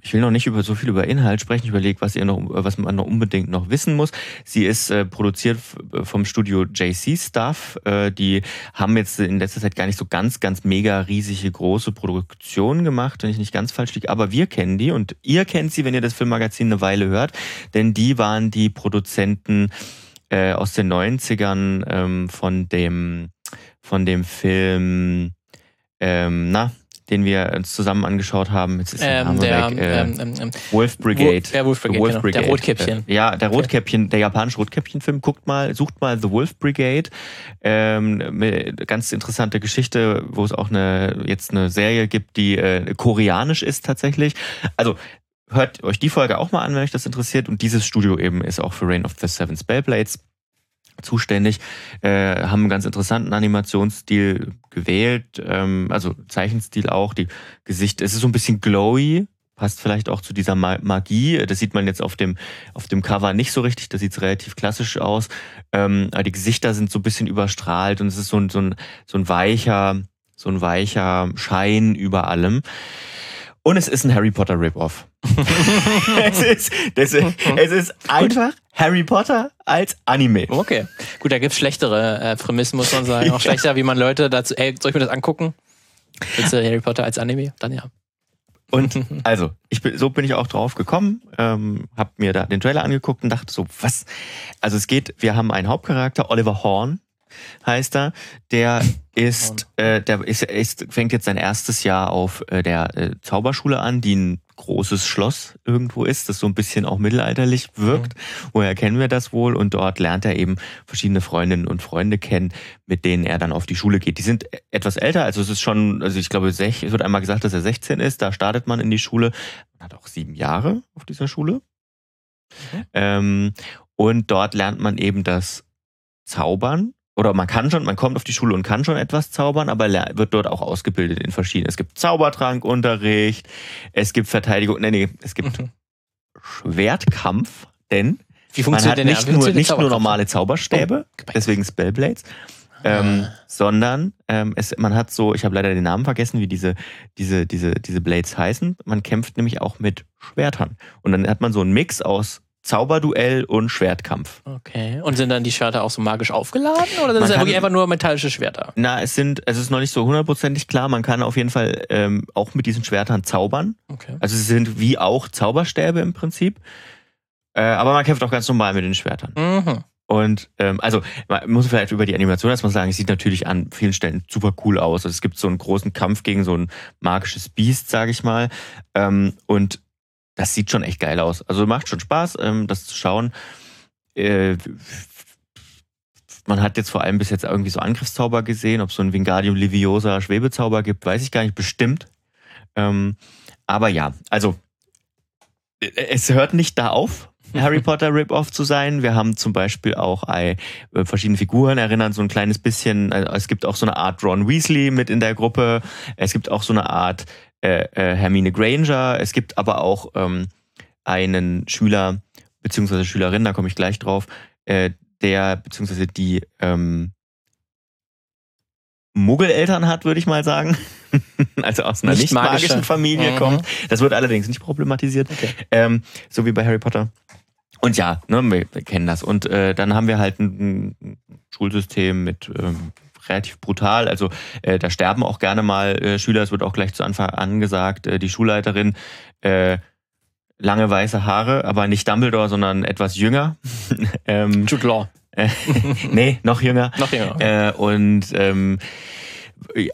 ich will noch nicht über so viel über Inhalt sprechen. Ich überlege, was ihr noch, was man noch unbedingt noch wissen muss. Sie ist äh, produziert vom Studio JC Stuff. Äh, die haben jetzt in letzter Zeit gar nicht so ganz, ganz mega riesige große Produktionen gemacht, wenn ich nicht ganz falsch liege. Aber wir kennen die und ihr kennt sie, wenn ihr das Filmmagazin eine Weile hört, denn die waren die Produzenten äh, aus den 90ern ähm, von dem von dem Film, ähm, na, den wir uns zusammen angeschaut haben. Jetzt ist der Ähm, der weg. Äh, ähm, ähm, ähm, Wolf Brigade. Wo- ja, Wolf Brigade, Wolf genau. Brigade. Der Rotkäppchen. Äh, Ja, der Rotkäppchen, der japanische Rotkäppchen-Film. Guckt mal, sucht mal The Wolf Brigade. Ähm, ganz interessante Geschichte, wo es auch eine jetzt eine Serie gibt, die äh, koreanisch ist tatsächlich. Also hört euch die Folge auch mal an, wenn euch das interessiert. Und dieses Studio eben ist auch für Reign of the Seven Spellblades zuständig, äh, haben einen ganz interessanten Animationsstil gewählt, ähm, also Zeichenstil auch, die Gesicht, es ist so ein bisschen glowy, passt vielleicht auch zu dieser Ma Magie, das sieht man jetzt auf dem, auf dem Cover nicht so richtig, da sieht relativ klassisch aus, ähm, aber die Gesichter sind so ein bisschen überstrahlt und es ist so ein, so ein, so ein weicher, so ein weicher Schein über allem. Und es ist ein Harry Potter Rip-Off. es, ist, das, es ist einfach Harry Potter als Anime. Okay. Gut, da gibt's schlechtere äh, Prämissen, muss man sagen. Auch schlechter, wie man Leute dazu, ey, soll ich mir das angucken? Willst du Harry Potter als Anime? Dann ja. Und also, ich bin, so bin ich auch drauf gekommen, ähm, habe mir da den Trailer angeguckt und dachte so, was? Also es geht, wir haben einen Hauptcharakter, Oliver Horn heißt er, der ist, äh, der ist, ist, fängt jetzt sein erstes Jahr auf äh, der äh, Zauberschule an, die ein großes Schloss irgendwo ist, das so ein bisschen auch mittelalterlich wirkt. Woher kennen wir das wohl? Und dort lernt er eben verschiedene Freundinnen und Freunde kennen, mit denen er dann auf die Schule geht. Die sind etwas älter, also es ist schon, also ich glaube, sech, es wird einmal gesagt, dass er 16 ist, da startet man in die Schule. Man hat auch sieben Jahre auf dieser Schule. Ähm, und dort lernt man eben das Zaubern. Oder man kann schon, man kommt auf die Schule und kann schon etwas zaubern, aber wird dort auch ausgebildet in verschiedenen. Es gibt Zaubertrankunterricht, es gibt Verteidigung, nee, nee, es gibt Mhm. Schwertkampf, denn Wie man funktioniert hat denn nicht nur, nicht nur normale Zauberstäbe, Oh, deswegen Spellblades, ähm, Ah. sondern ähm, es, man hat so, ich habe leider den Namen vergessen, wie diese, diese, diese, diese Blades heißen. Man kämpft nämlich auch mit Schwertern. Und dann hat man so einen Mix aus Zauberduell und Schwertkampf. Okay. Und sind dann die Schwerter auch so magisch aufgeladen? Oder sind kann- wirklich einfach nur metallische Schwerter? Na, es sind, es ist noch nicht so hundertprozentig klar. Man kann auf jeden Fall ähm, auch mit diesen Schwertern zaubern. Okay. Also sie sind wie auch Zauberstäbe im Prinzip. Äh, aber man kämpft auch ganz normal mit den Schwertern. Mhm. Und ähm, also man muss vielleicht über die Animation erstmal sagen, es sieht natürlich an vielen Stellen super cool aus. Also es gibt so einen großen Kampf gegen so ein magisches Biest, sage ich mal. Ähm, und das sieht schon echt geil aus. Also macht schon Spaß, ähm, das zu schauen. Äh, man hat jetzt vor allem bis jetzt irgendwie so Angriffszauber gesehen, ob es so ein Wingardium Leviosa Schwebezauber gibt, weiß ich gar nicht, bestimmt. Ähm, aber ja, also äh, es hört nicht da auf, Harry Potter Rip-Off zu sein. Wir haben zum Beispiel auch äh, verschiedene Figuren, erinnern so ein kleines bisschen, also es gibt auch so eine Art Ron Weasley mit in der Gruppe. Es gibt auch so eine Art äh, äh, Hermine Granger. Es gibt aber auch ähm, einen Schüler beziehungsweise Schülerin, da komme ich gleich drauf, äh, der beziehungsweise die ähm, Muggeleltern hat, würde ich mal sagen. also aus einer nicht, nicht magischen Familie mhm. kommt. Das wird allerdings nicht problematisiert. Okay. Ähm, so wie bei Harry Potter. Und ja, ne, wir, wir kennen das. Und äh, dann haben wir halt ein, ein Schulsystem mit ähm, relativ brutal. Also äh, da sterben auch gerne mal äh, Schüler. Es wird auch gleich zu Anfang an gesagt, äh, die Schulleiterin äh, lange weiße Haare, aber nicht Dumbledore, sondern etwas jünger. ähm, Jude Law. Äh, nee, noch jünger. noch jünger. Äh, und ähm,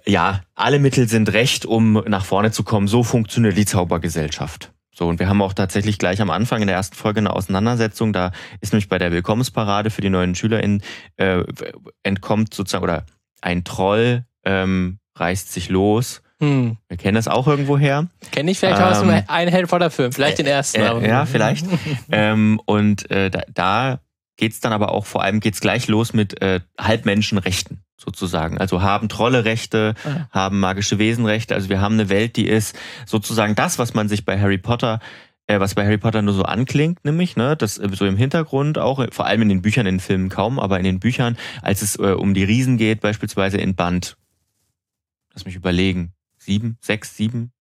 ja, alle Mittel sind recht, um nach vorne zu kommen. So funktioniert die Zaubergesellschaft. So, und wir haben auch tatsächlich gleich am Anfang in der ersten Folge eine Auseinandersetzung. Da ist nämlich bei der Willkommensparade für die neuen SchülerInnen äh, entkommt sozusagen, oder ein Troll ähm, reißt sich los. Hm. Wir kennen das auch irgendwo her. Kenne ich vielleicht ähm, aus einem Harry Potter Film, vielleicht den ersten. Äh, ja, vielleicht. ähm, und äh, da, da geht es dann aber auch, vor allem geht es gleich los mit äh, Halbmenschenrechten sozusagen. Also haben Trolle Rechte, ja. haben magische Wesenrechte. Also wir haben eine Welt, die ist sozusagen das, was man sich bei Harry Potter äh, was bei Harry Potter nur so anklingt, nämlich, ne, das äh, so im Hintergrund auch, vor allem in den Büchern, in den Filmen kaum, aber in den Büchern, als es äh, um die Riesen geht, beispielsweise in Band, lass mich überlegen, sieben, sechs, sieben,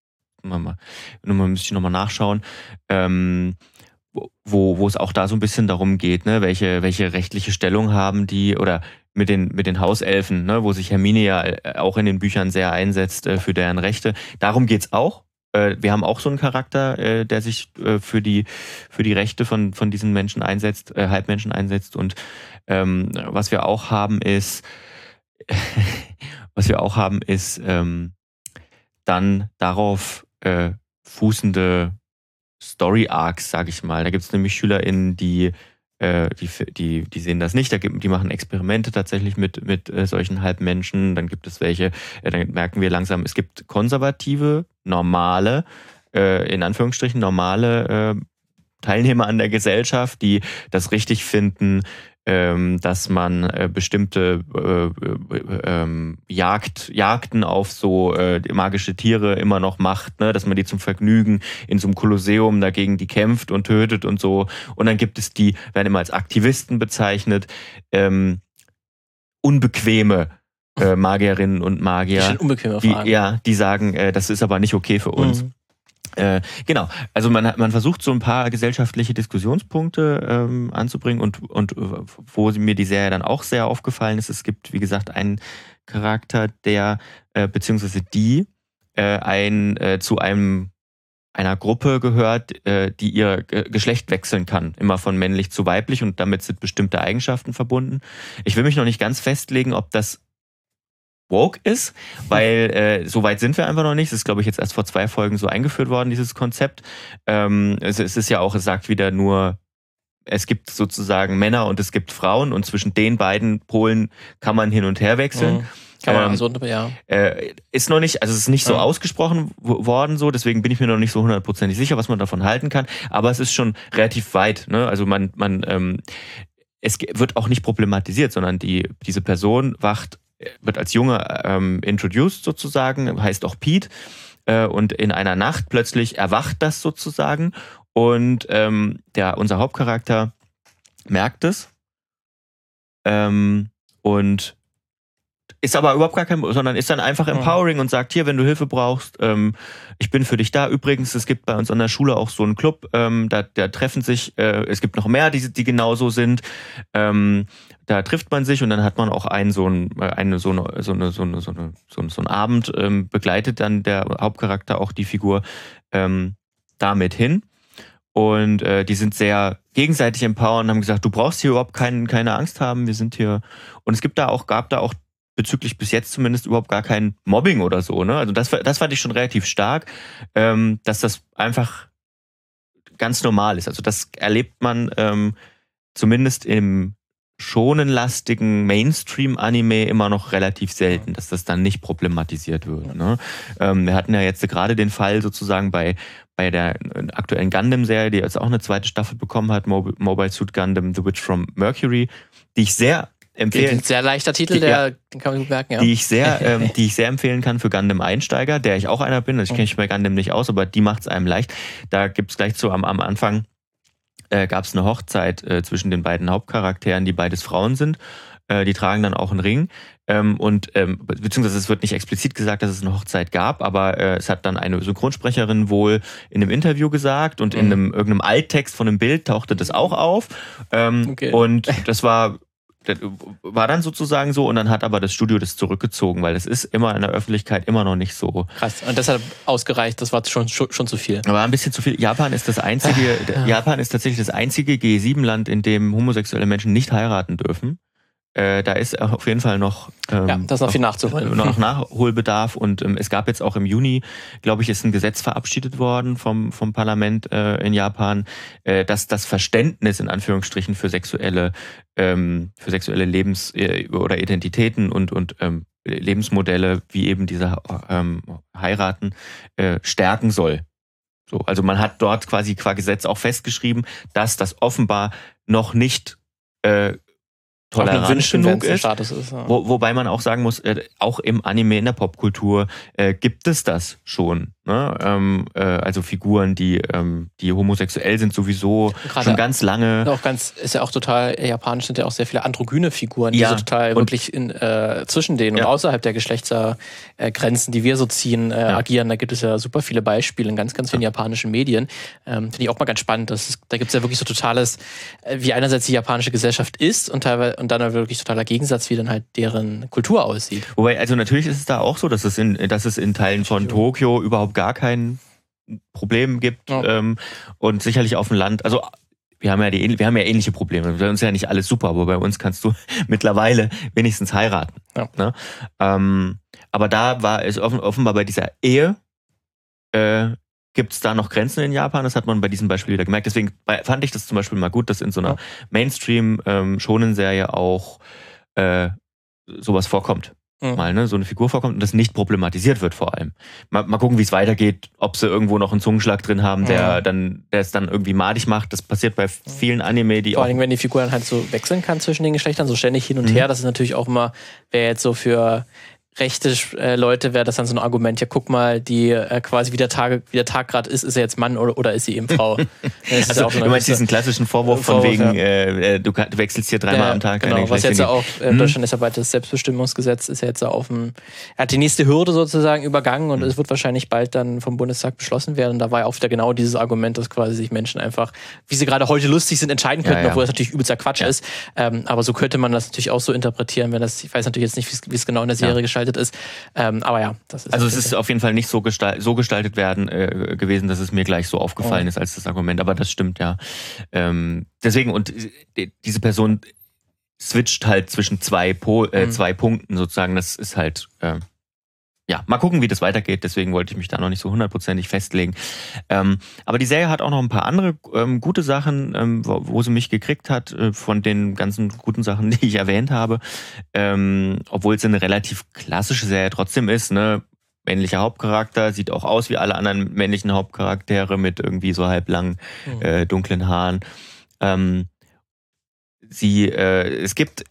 mal, mal, müsste ich nochmal nachschauen, ähm, wo, wo es auch da so ein bisschen darum geht, ne, welche, welche rechtliche Stellung haben die oder mit den, mit den Hauselfen, ne, wo sich Hermine ja äh, auch in den Büchern sehr einsetzt äh, für deren Rechte. Darum geht's auch. Äh, wir haben auch so einen Charakter, äh, der sich äh, für, die, für die Rechte von, von diesen Menschen einsetzt, Halbmenschen einsetzt. Und ähm, was wir auch haben, ist, was wir auch haben, ist ähm, dann darauf äh, fußende Story Arcs, sag ich mal. Da gibt es nämlich SchülerInnen, die die, die, die sehen das nicht, da gibt, die machen Experimente tatsächlich mit, mit äh, solchen Halbmenschen. Dann gibt es welche, äh, dann merken wir langsam, es gibt konservative, normale, äh, in Anführungsstrichen normale äh, Teilnehmer an der Gesellschaft, die das richtig finden, dass man äh, bestimmte äh, äh, ähm, Jagd, Jagden auf so äh, magische Tiere immer noch macht, ne? dass man die zum Vergnügen in so einem Kolosseum dagegen die kämpft und tötet und so. Und dann gibt es die, werden immer als Aktivisten bezeichnet, ähm, unbequeme äh, Magierinnen und Magier. Die, unbequeme die, ja, die sagen, äh, das ist aber nicht okay für uns. Mhm. Äh, genau, also man, man versucht so ein paar gesellschaftliche Diskussionspunkte ähm, anzubringen und, und äh, wo mir die Serie dann auch sehr aufgefallen ist, es gibt, wie gesagt, einen Charakter, der, äh, beziehungsweise die, äh, ein, äh, zu einem einer Gruppe gehört, äh, die ihr Geschlecht wechseln kann, immer von männlich zu weiblich und damit sind bestimmte Eigenschaften verbunden. Ich will mich noch nicht ganz festlegen, ob das woke ist, weil äh, so weit sind wir einfach noch nicht. Es ist, glaube ich, jetzt erst vor zwei Folgen so eingeführt worden, dieses Konzept. Ähm, es, es ist ja auch, es sagt wieder nur, es gibt sozusagen Männer und es gibt Frauen und zwischen den beiden Polen kann man hin und her wechseln. Mhm. Kann man ähm, so, ja. Äh, ist noch nicht, also es ist nicht so ja. ausgesprochen worden so, deswegen bin ich mir noch nicht so hundertprozentig sicher, was man davon halten kann. Aber es ist schon relativ weit. Ne? Also man, man, ähm, es wird auch nicht problematisiert, sondern die, diese Person wacht wird als Junge ähm, introduced sozusagen, heißt auch Pete. Äh, und in einer Nacht plötzlich erwacht das sozusagen. Und ähm, der, unser Hauptcharakter merkt es. Ähm, und ist aber überhaupt gar kein, sondern ist dann einfach empowering und sagt, hier, wenn du Hilfe brauchst, ähm, ich bin für dich da. Übrigens, es gibt bei uns an der Schule auch so einen Club, ähm, da, da treffen sich, äh, es gibt noch mehr, die, die genauso sind. Ähm, da trifft man sich und dann hat man auch einen so ein, äh, so eine, so eine, so eine, so eine, so, ein, so einen Abend, ähm, begleitet dann der Hauptcharakter auch die Figur ähm, damit hin. Und äh, die sind sehr gegenseitig empowern und haben gesagt, du brauchst hier überhaupt kein, keine Angst haben, wir sind hier. Und es gibt da auch, gab da auch bezüglich bis jetzt zumindest überhaupt gar kein Mobbing oder so. Ne? Also das, das fand ich schon relativ stark, ähm, dass das einfach ganz normal ist. Also das erlebt man ähm, zumindest im schonenlastigen Mainstream-Anime immer noch relativ selten, dass das dann nicht problematisiert wird. Ne? Ähm, wir hatten ja jetzt gerade den Fall sozusagen bei, bei der aktuellen Gundam-Serie, die jetzt auch eine zweite Staffel bekommen hat, Mobile Suit Gundam The Witch from Mercury, die ich sehr empfehlen. Sehr leichter Titel, der ja, den kann man gut merken, ja. Die ich sehr, ähm, die ich sehr empfehlen kann für Gundam Einsteiger, der ich auch einer bin. Also ich kenne mich bei Gundam nicht aus, aber die macht es einem leicht. Da gibt es gleich so am, am Anfang äh, gab es eine Hochzeit äh, zwischen den beiden Hauptcharakteren, die beides Frauen sind. Äh, die tragen dann auch einen Ring. Ähm, und ähm, beziehungsweise es wird nicht explizit gesagt, dass es eine Hochzeit gab, aber äh, es hat dann eine Synchronsprecherin wohl in einem Interview gesagt und mhm. in einem irgendeinem Alttext von einem Bild tauchte das auch auf. Ähm, okay. Und das war das war dann sozusagen so und dann hat aber das Studio das zurückgezogen, weil das ist immer in der Öffentlichkeit immer noch nicht so. Krass. Und das hat ausgereicht, das war schon, schon, schon zu viel. Aber ein bisschen zu viel. Japan ist das einzige, Japan ist tatsächlich das einzige G7-Land, in dem homosexuelle Menschen nicht heiraten dürfen. Äh, da ist auf jeden Fall noch, ähm, ja, das ist noch viel nachzuholen. Noch Nachholbedarf und ähm, es gab jetzt auch im Juni, glaube ich, ist ein Gesetz verabschiedet worden vom, vom Parlament äh, in Japan, äh, dass das Verständnis in Anführungsstrichen für sexuelle, ähm, für sexuelle Lebens- äh, oder Identitäten und, und ähm, Lebensmodelle wie eben diese ähm, Heiraten äh, stärken soll. So, also man hat dort quasi qua Gesetz auch festgeschrieben, dass das offenbar noch nicht äh, tolerant genug ist. ist ja. wo, wobei man auch sagen muss, äh, auch im Anime, in der Popkultur äh, gibt es das schon. Ne? Ähm, äh, also Figuren, die, ähm, die homosexuell sind, sowieso Gerade schon ganz lange. Auch ganz, ist ja auch total, japanisch sind ja auch sehr viele androgyne Figuren, die ja. so total und, wirklich in, äh, zwischen denen ja. und außerhalb der Geschlechtergrenzen, die wir so ziehen, äh, ja. agieren. Da gibt es ja super viele Beispiele in ganz, ganz vielen japanischen Medien. Ähm, Finde ich auch mal ganz spannend. Das ist, da gibt es ja wirklich so totales, äh, wie einerseits die japanische Gesellschaft ist und teilweise und dann wirklich totaler Gegensatz, wie dann halt deren Kultur aussieht. Wobei, also natürlich ist es da auch so, dass es in, dass es in Teilen von Tokio überhaupt überhaupt gar kein Problem gibt ja. ähm, und sicherlich auf dem Land, also wir haben ja die wir haben ja ähnliche Probleme. Bei uns ist ja nicht alles super, aber bei uns kannst du mittlerweile wenigstens heiraten. Ja. Ne? Ähm, aber da war es offen, offenbar bei dieser Ehe äh, gibt es da noch Grenzen in Japan. Das hat man bei diesem Beispiel wieder gemerkt. Deswegen fand ich das zum Beispiel mal gut, dass in so einer Mainstream-Shonen-Serie ähm, auch äh, sowas vorkommt mhm. mal ne, so eine Figur vorkommt und das nicht problematisiert wird vor allem. Mal, mal gucken, wie es weitergeht, ob sie irgendwo noch einen Zungenschlag drin haben, der mhm. dann, der es dann irgendwie madig macht. Das passiert bei vielen Anime, die vor allem, wenn die Figur dann halt so wechseln kann zwischen den Geschlechtern, so ständig hin und mhm. her. Das ist natürlich auch immer, wer jetzt so für rechte äh, Leute wäre das dann so ein Argument, ja guck mal, die äh, quasi wie der Tag, wie der Tag gerade ist, ist er jetzt Mann oder, oder ist sie eben Frau? also, so du meinst diesen klassischen Vorwurf, Vorwurf von wegen, ja. äh, du, du, wechselst hier dreimal ja, am Tag. Genau, was jetzt auch in hm? Deutschland ist ja bald das Selbstbestimmungsgesetz, ist ja jetzt auf dem, er hat die nächste Hürde sozusagen übergangen und hm. es wird wahrscheinlich bald dann vom Bundestag beschlossen werden. Und da war ja oft genau dieses Argument, dass quasi sich Menschen einfach, wie sie gerade heute lustig sind, entscheiden könnten, ja, obwohl das natürlich übelster Quatsch ist. Ähm, aber so könnte man das natürlich auch so interpretieren, wenn das, ich weiß natürlich jetzt nicht, wie es genau in der Serie gestaltet ist. Ähm, aber ja, das ist. Also es ist auf jeden Fall nicht so, gestalt, so gestaltet werden äh, gewesen, dass es mir gleich so aufgefallen oh. ist als das Argument. Aber das stimmt ja. Ähm, deswegen und äh, diese Person switcht halt zwischen zwei, po äh, mhm. zwei Punkten sozusagen. Das ist halt äh, ja, mal gucken, wie das weitergeht. Deswegen wollte ich mich da noch nicht so hundertprozentig festlegen. Ähm, aber die Serie hat auch noch ein paar andere ähm, gute Sachen, ähm, wo, wo, sie mich gekriegt hat, äh, von den ganzen guten Sachen, die ich erwähnt habe. Ähm, obwohl es eine relativ klassische Serie trotzdem ist, ne? Männlicher Hauptcharakter, sieht auch aus wie alle anderen männlichen Hauptcharaktere mit irgendwie so halblangen, mhm. äh, dunklen Haaren. Ähm, sie, äh, es gibt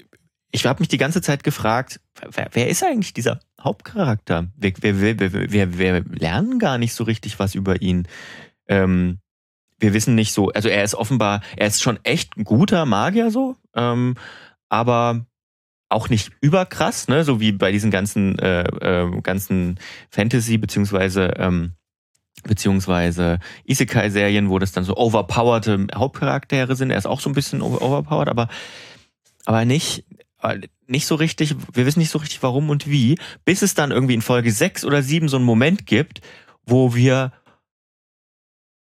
ich habe mich die ganze Zeit gefragt, wer, wer ist eigentlich dieser Hauptcharakter? Wir, wir, wir, wir, wir lernen gar nicht so richtig was über ihn. Ähm, wir wissen nicht so, also er ist offenbar, er ist schon echt ein guter Magier so, ähm, aber auch nicht überkrass, ne, so wie bei diesen ganzen äh, äh, ganzen Fantasy beziehungsweise ähm, beziehungsweise Isekai-Serien, wo das dann so overpowerte Hauptcharaktere sind. Er ist auch so ein bisschen overpowered, aber aber nicht nicht so richtig, wir wissen nicht so richtig warum und wie, bis es dann irgendwie in Folge 6 oder 7 so einen Moment gibt, wo wir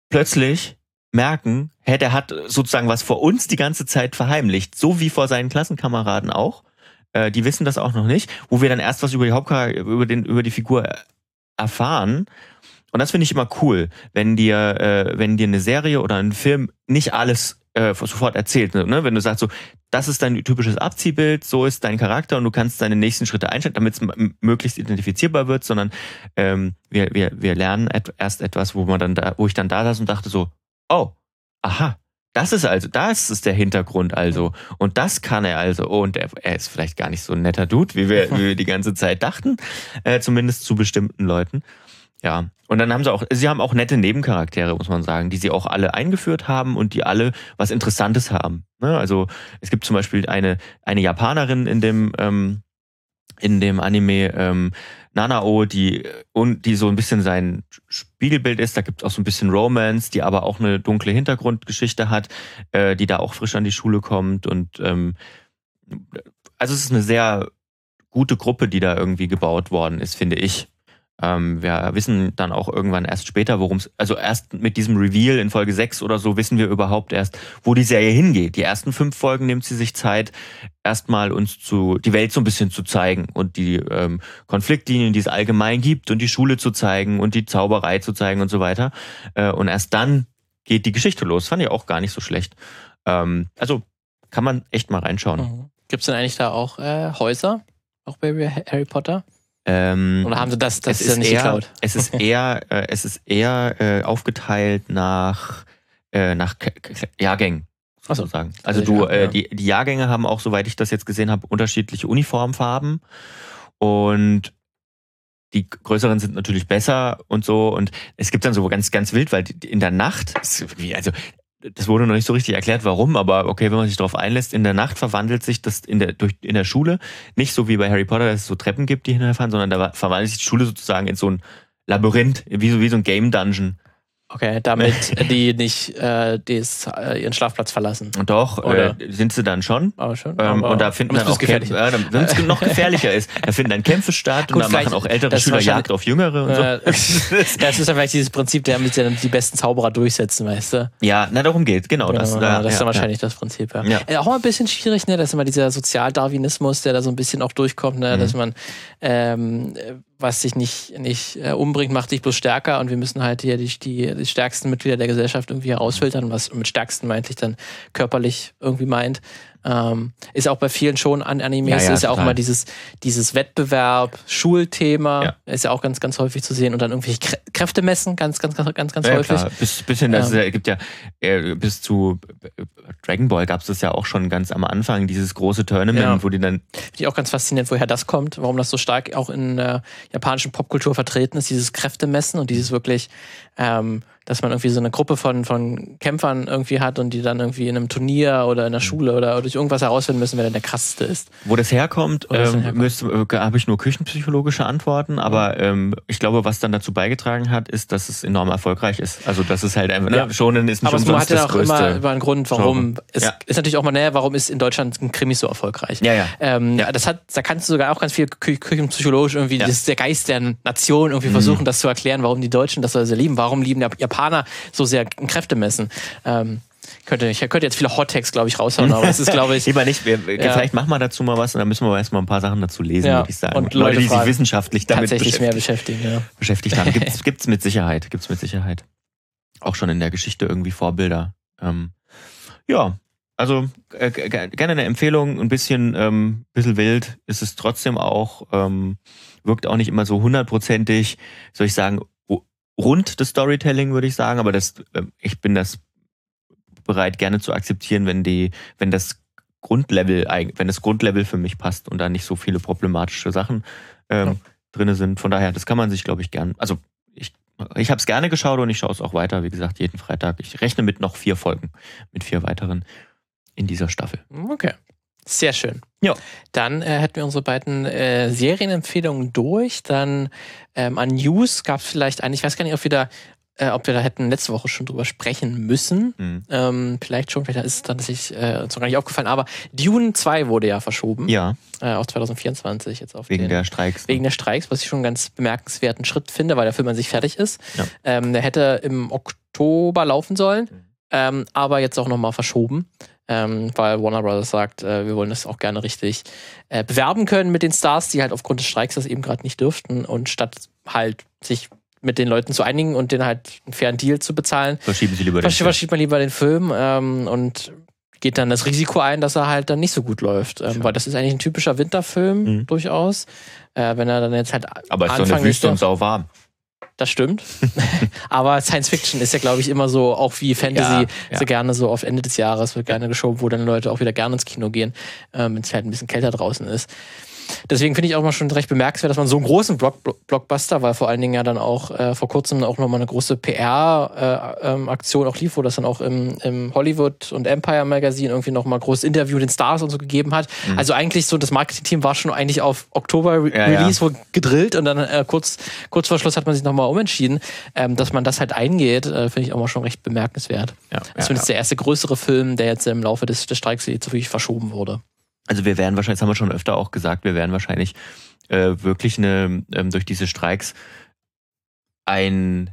plötzlich merken, hey, der hat sozusagen was vor uns die ganze Zeit verheimlicht, so wie vor seinen Klassenkameraden auch. Äh, die wissen das auch noch nicht, wo wir dann erst was über die Hauptcharakter, über den, über die Figur erfahren. Und das finde ich immer cool, wenn dir, äh, wenn dir eine Serie oder ein Film nicht alles äh, sofort erzählt. Ne? Wenn du sagst so, das ist dein typisches Abziehbild, so ist dein Charakter und du kannst deine nächsten Schritte einstellen, damit es möglichst identifizierbar wird, sondern ähm, wir, wir, wir lernen et erst etwas, wo man dann da, wo ich dann da saß und dachte so, oh, aha, das ist also, das ist der Hintergrund also. Und das kann er also. Oh, und er, er ist vielleicht gar nicht so ein netter Dude, wie wir, wie wir die ganze Zeit dachten, äh, zumindest zu bestimmten Leuten. Ja, und dann haben sie auch, sie haben auch nette Nebencharaktere, muss man sagen, die sie auch alle eingeführt haben und die alle was Interessantes haben. Ne? Also es gibt zum Beispiel eine, eine Japanerin in dem, ähm, in dem Anime ähm, Nanao, die, und die so ein bisschen sein Spiegelbild ist. Da gibt es auch so ein bisschen Romance, die aber auch eine dunkle Hintergrundgeschichte hat, äh, die da auch frisch an die Schule kommt. Und ähm, also es ist eine sehr gute Gruppe, die da irgendwie gebaut worden ist, finde ich. Ähm, wir wissen dann auch irgendwann erst später, worum es, also erst mit diesem Reveal in Folge 6 oder so wissen wir überhaupt erst, wo die Serie hingeht. Die ersten fünf Folgen nimmt sie sich Zeit, erstmal uns zu, die Welt so ein bisschen zu zeigen und die ähm, Konfliktlinien, die es allgemein gibt und die Schule zu zeigen und die Zauberei zu zeigen und so weiter. Äh, und erst dann geht die Geschichte los. Fand ich auch gar nicht so schlecht. Ähm, also kann man echt mal reinschauen. Mhm. Gibt es denn eigentlich da auch äh, Häuser? Auch bei Harry Potter? Ähm, Oder haben sie das, das es ist ja nicht eher, geklaut? Es ist eher, äh, es ist eher äh, aufgeteilt nach, äh, nach K K Jahrgängen, so. sozusagen. Also Also du, ja, äh, ja. die, die Jahrgänge haben auch, soweit ich das jetzt gesehen habe, unterschiedliche Uniformfarben und die größeren sind natürlich besser und so und es gibt dann so ganz, ganz wild, weil in der Nacht, ist also das wurde noch nicht so richtig erklärt, warum, aber okay, wenn man sich darauf einlässt, in der Nacht verwandelt sich das in der, durch, in der Schule nicht so wie bei Harry Potter, dass es so Treppen gibt, die hinterfahren, sondern da verwandelt sich die Schule sozusagen in so ein Labyrinth, wie so, wie so ein Game Dungeon. Okay, damit die nicht äh, des, äh, ihren Schlafplatz verlassen. Und doch, Oder? äh, sind sie dann schon. Aber schon. Ähm, aber, und da finden dann es auch ist gefährlich. Kämpfe, ja, dann- wenn es noch gefährlicher ist, da finden dann Kämpfe statt und Gut, da machen auch ältere ist Schüler Jagd auf Jüngere und so. Äh, das ist dann vielleicht dieses Prinzip, der mit dann die besten Zauberer durchsetzen, weißt du? Ja, na darum geht's, genau. Das, ja, ja, das ist ja, dann wahrscheinlich das Prinzip, ja. Ja. Äh, auch mal ein bisschen schwierig, ne? Das ist immer dieser Sozialdarwinismus, der da so ein bisschen auch durchkommt, ne? Mhm. Dass man ähm, äh, was sich nicht, nicht äh, umbringt, macht dich bloß stärker und wir müssen halt hier die, die, die stärksten Mitglieder der Gesellschaft irgendwie herausfiltern, was mit stärksten meint ich dann körperlich irgendwie meint. Ähm, ist auch bei vielen schon an Animes, Ja, ja, ist ja auch immer dieses, dieses Wettbewerb, Schulthema, Ja. ist ja auch ganz, ganz häufig zu sehen und dann irgendwelche Krä Kräfte messen, ganz, ganz, ganz, ganz, ganz häufig. klar. Bis, bis hin, ja, gibt ja äh, bis zu äh, Dragon Ball gab es das ja auch schon ganz am Anfang, dieses große Tournament, wo die dann Finde ich auch ganz faszinierend, woher das kommt, warum das so stark auch in der japanischen Popkultur vertreten ist, dieses Kräftemessen und dieses wirklich, ähm, dass man irgendwie so eine Gruppe von, von Kämpfern irgendwie hat und die dann irgendwie in einem Turnier oder Mhm. in der Schule oder durch irgendwas herausfinden müssen, wer denn der krasseste ist. Wo das herkommt, ähm, äh, habe ich nur küchenpsychologische Antworten, aber ähm, ich glaube, was dann dazu beigetragen hat, ist, dass es enorm erfolgreich ist. Also das ist halt einfach, Ja. ne, Shonen ist nicht Aber es umsonst hat ja auch immer, einen Grund, warum. Genre. Es Ja. ist natürlich auch mal, naja, warum ist in Deutschland ein Krimi so erfolgreich? ja, ja. Ähm, Ja. Das hat, da kannst du sogar auch ganz viel kü küchenpsychologisch irgendwie, das ist der Geist der Nation irgendwie versuchen, das zu erklären, warum die Deutschen das so sehr lieben, warum lieben die Japaner so sehr Kräfte messen. Ähm, könnte, ich könnte jetzt viele Hot-Tags, glaube ich, raushauen, aber das ist, glaube ich, Lieber nicht. Wir, Ja. Vielleicht machen wir dazu mal was und dann müssen wir erstmal ein paar Sachen dazu lesen, Ja. würde ich sagen. Und Leute, Leute die sich wissenschaftlich damit tatsächlich mehr beschäftigt, beschäftigen. Ja. beschäftigt haben. Gibt's, gibt's mit Sicherheit. Gibt's mit Sicherheit. Auch schon in der Geschichte irgendwie Vorbilder. Ähm, ja, also äh, gerne eine Empfehlung. Ein bisschen, ähm, bisschen wild ist es trotzdem auch. Ähm, wirkt auch nicht immer so hundertprozentig, soll ich sagen, rund das Storytelling, würde ich sagen. Aber das, ähm, ich bin das bereit, gerne zu akzeptieren, wenn die, wenn das Grundlevel, wenn das Grundlevel für mich passt und da nicht so viele problematische Sachen ähm, Ja. drinne sind. Von daher, das kann man sich, glaube ich, gern. Also ich, ich habe es gerne geschaut und ich schaue es auch weiter. Wie gesagt, jeden Freitag. Ich rechne mit noch vier Folgen, mit vier weiteren in dieser Staffel. Okay. Sehr schön. Ja. Dann äh, hätten wir unsere beiden äh, Serienempfehlungen durch. Dann ähm, an News gab es vielleicht einen, ich weiß gar nicht, ob wir da, äh, ob wir da hätten letzte Woche schon drüber sprechen müssen. Mhm. Ähm, vielleicht schon, vielleicht ist es dann tatsächlich äh, uns noch gar nicht aufgefallen. Aber Dune 2 wurde ja verschoben. Ja, Äh, auf 2024 jetzt auf wegen den, der Streiks. Wegen der Streiks, was ich schon einen ganz bemerkenswerten Schritt finde, weil der Film an sich fertig ist. Ja. Ähm, der hätte im Oktober laufen sollen, Mhm. Ähm, aber jetzt auch nochmal verschoben, ähm, weil Warner Brothers sagt, äh, wir wollen das auch gerne richtig äh, bewerben können mit den Stars, die halt aufgrund des Streiks das eben gerade nicht dürften und statt halt sich mit den Leuten zu einigen und denen halt einen fairen Deal zu bezahlen, Verschieben Sie lieber den Film. verschiebt man lieber den Film ähm, und geht dann das Risiko ein, dass er halt dann nicht so gut läuft. Ähm, weil das ist eigentlich ein typischer Winterfilm Mhm. durchaus. Äh, wenn er dann jetzt halt Aber es ist doch eine Wüste und sauwarm. Das stimmt. Aber Science Fiction ist ja, glaube ich, immer so, auch wie Fantasy, Ja, ja. so gerne so auf Ende des Jahres wird gerne geschoben, wo dann Leute auch wieder gerne ins Kino gehen, ähm, wenn es halt ein bisschen kälter draußen ist. Deswegen finde ich auch mal schon recht bemerkenswert, dass man so einen großen Block Blockbuster, weil vor allen Dingen ja dann auch äh, vor kurzem auch nochmal eine große PR-Aktion äh, ähm, auch lief, wo das dann auch im, im Hollywood und Empire Magazine irgendwie nochmal großes Interview den Stars und so gegeben hat. Mhm. Also eigentlich so, das Marketing-Team war schon eigentlich auf Oktober Re ja, Release ja. gedrillt und dann äh, kurz, kurz vor Schluss hat man sich nochmal umentschieden, ähm, dass man das halt eingeht, äh, finde ich auch mal schon recht bemerkenswert. Ja, Zumindest der erste größere Film, der jetzt im Laufe des, des Streiks jetzt wirklich verschoben wurde. Also wir werden wahrscheinlich, das haben wir schon öfter auch gesagt, wir werden wahrscheinlich äh, wirklich eine, ähm, durch diese Streiks ein,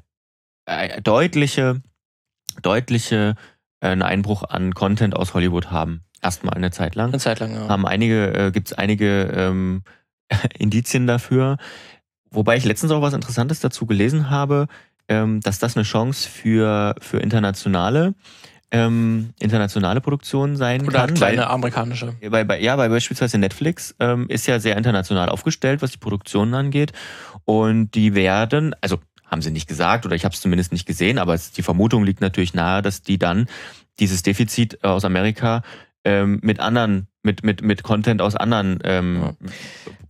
ein deutliche, deutliche äh, einen Einbruch an Content aus Hollywood haben. Erstmal eine Zeit lang. Eine Zeit lang, ja. Haben einige, äh, gibt es einige ähm, Indizien dafür. Wobei ich letztens auch was Interessantes dazu gelesen habe, ähm, dass das eine Chance für, für internationale ähm, internationale Produktionen sein Oder kann. kleine weil, amerikanische. Bei, bei, ja, weil beispielsweise Netflix ähm, ist ja sehr international aufgestellt, was die Produktionen angeht. Und die werden, also haben sie nicht gesagt oder ich habe es zumindest nicht gesehen, aber die Vermutung liegt natürlich nahe, dass die dann dieses Defizit aus Amerika ähm, mit anderen, mit, mit, mit Content aus anderen ähm, ja.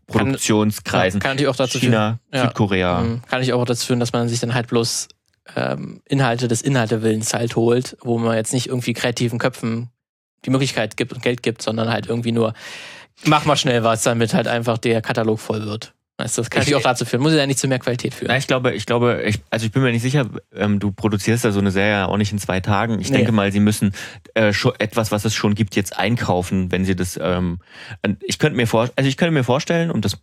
Produktionskreisen. Kann, kann ich auch dazu China, führen. Südkorea. Mhm. Kann ich auch dazu führen, dass man sich dann halt bloß ähm, Inhalte des Inhaltewillens halt holt, wo man jetzt nicht irgendwie kreativen Köpfen die Möglichkeit gibt und Geld gibt, sondern halt irgendwie nur, mach mal schnell was, damit halt einfach der Katalog voll wird. Also das kann ich, auch dazu führen. Muss ja nicht zu mehr Qualität führen. Na, ich glaube, ich glaube, ich, also ich bin mir nicht sicher, ähm, du produzierst da so eine Serie auch nicht in zwei Tagen. Ich nee. denke mal, sie müssen äh, schon etwas, was es schon gibt, jetzt einkaufen, wenn sie das. Ähm, ich könnte mir vor, also ich könnte mir vorstellen, um das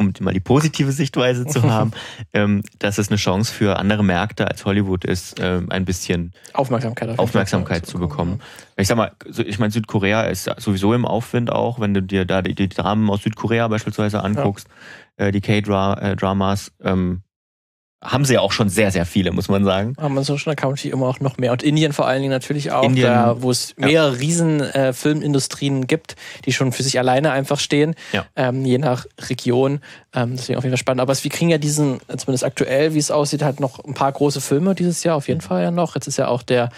um mal die positive Sichtweise zu haben, ähm, dass es eine Chance für andere Märkte als Hollywood ist, ähm, ein bisschen Aufmerksamkeit, Aufmerksamkeit zu bekommen. Ich sag mal, ich meine, Südkorea ist sowieso im Aufwind auch, wenn du dir da die, die Dramen aus Südkorea beispielsweise anguckst, ja. äh, die K-Dramas, ähm, haben sie ja auch schon sehr, sehr viele, muss man sagen. Haben wir Social County immer auch noch mehr. Und Indien vor allen Dingen natürlich auch, Indien, da, wo es mehrere ja. riesen äh, Filmindustrien gibt, die schon für sich alleine einfach stehen, ja. ähm, je nach Region. Ähm, deswegen auf jeden Fall spannend. Aber wir kriegen ja diesen, zumindest aktuell, wie es aussieht, halt noch ein paar große Filme dieses Jahr, auf jeden Fall ja noch. Jetzt ist ja auch der,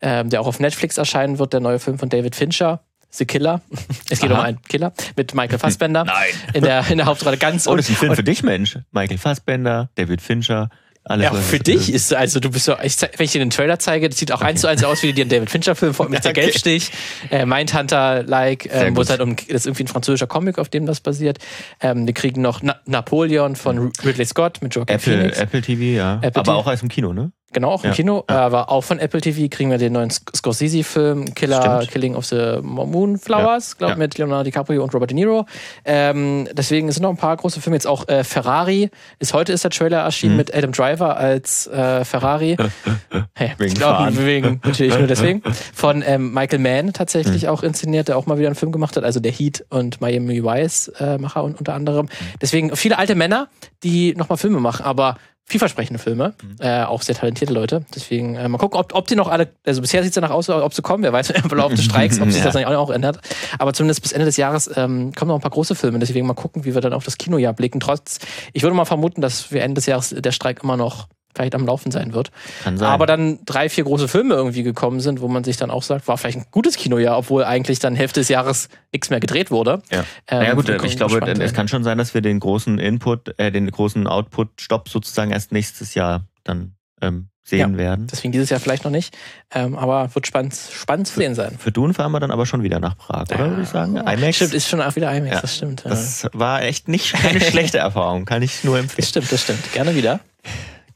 ähm, der auch auf Netflix erscheinen wird, der neue Film von David Fincher. The Killer. Es geht Aha. um einen Killer mit Michael Fassbender. Nein. In der, in der Hauptrolle ganz Oh, das ist ein Film für dich, Mensch. Michael Fassbender, David Fincher. Alles ja, für dich ist also du bist so, ich, wenn ich dir den Trailer zeige, das sieht auch okay. eins zu eins aus wie dir ein David Fincher-Film mit okay. der Gelbstich, äh, Mindhunter-like, ähm, wo es halt um, das ist irgendwie ein französischer Comic, auf dem das basiert. Ähm, wir kriegen noch Na Napoleon von Ridley Scott mit Joaquin Apple, Phoenix. Apple TV, ja. Apple Aber TV. auch als im Kino, ne? Genau, auch im ja. Kino, ja. aber auch von Apple TV kriegen wir den neuen Scorsese-Film Killer Stimmt. Killing of the Moonflowers, ja. glaube ja. mit Leonardo DiCaprio und Robert De Niro. Ähm, deswegen sind noch ein paar große Filme. Jetzt auch äh, Ferrari. Ist heute ist der Trailer erschienen mhm. mit Adam Driver als äh, Ferrari. hey, wegen ich glaube wegen natürlich nur deswegen. Von ähm, Michael Mann tatsächlich mhm. auch inszeniert, der auch mal wieder einen Film gemacht hat. Also der Heat und Miami Vice äh, Macher und unter anderem. Deswegen viele alte Männer, die nochmal Filme machen, aber vielversprechende Filme, mhm. äh, auch sehr talentierte Leute. Deswegen äh, mal gucken, ob, ob die noch alle, also bisher sieht es danach aus, ob sie kommen, wer weiß im Verlauf des Streiks, ob sich ja. das dann auch ändert. Aber zumindest bis Ende des Jahres ähm, kommen noch ein paar große Filme, deswegen mal gucken, wie wir dann auf das Kinojahr blicken. Trotz, ich würde mal vermuten, dass wir Ende des Jahres der Streik immer noch vielleicht am Laufen sein wird. Kann sein. Aber dann drei, vier große Filme irgendwie gekommen sind, wo man sich dann auch sagt, war vielleicht ein gutes Kinojahr, obwohl eigentlich dann Hälfte des Jahres nichts mehr gedreht wurde. Ja, ähm, naja, gut, ich glaube, es kann schon sein, dass wir den großen Input, äh, den großen Output-Stopp sozusagen erst nächstes Jahr dann ähm, sehen ja, werden. Deswegen dieses Jahr vielleicht noch nicht. Ähm, aber wird spannend, spannend zu sehen sein. Für Dune fahren wir dann aber schon wieder nach Prag, oder ja, würde ich sagen? IMAX. Stimmt, ist schon auch wieder IMAX, ja, das stimmt. Das war echt nicht keine schlechte Erfahrung, kann ich nur empfehlen. Das stimmt, das stimmt. Gerne wieder.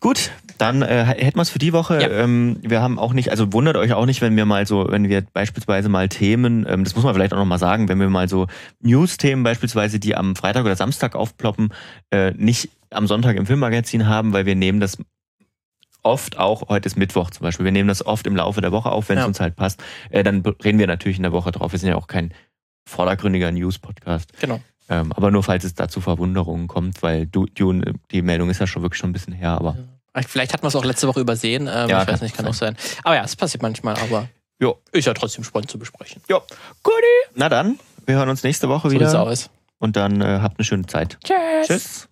Gut, dann äh, hätten wir es für die Woche. Ja. Ähm, wir haben auch nicht, also wundert euch auch nicht, wenn wir mal so, wenn wir beispielsweise mal Themen, ähm, das muss man vielleicht auch nochmal sagen, wenn wir mal so News-Themen beispielsweise, die am Freitag oder Samstag aufploppen, äh, nicht am Sonntag im Filmmagazin haben, weil wir nehmen das oft auch, heute ist Mittwoch zum Beispiel, wir nehmen das oft im Laufe der Woche auf, wenn es ja. uns halt passt. Äh, dann reden wir natürlich in der Woche drauf. Wir sind ja auch kein vordergründiger News-Podcast. Genau. Ähm, aber nur falls es da zu Verwunderungen kommt, weil Dune, die Meldung ist ja schon wirklich schon ein bisschen her, aber. Ja. Vielleicht hat man es auch letzte Woche übersehen. Ähm, ja, ich weiß nicht, kann auch sein. Aber ja, es passiert manchmal, aber jo. ist ja trotzdem spannend zu besprechen. Ja. Goodie. Na dann, wir hören uns nächste Woche so wieder. Aus. Und dann äh, habt eine schöne Zeit. Tschüss. Tschüss.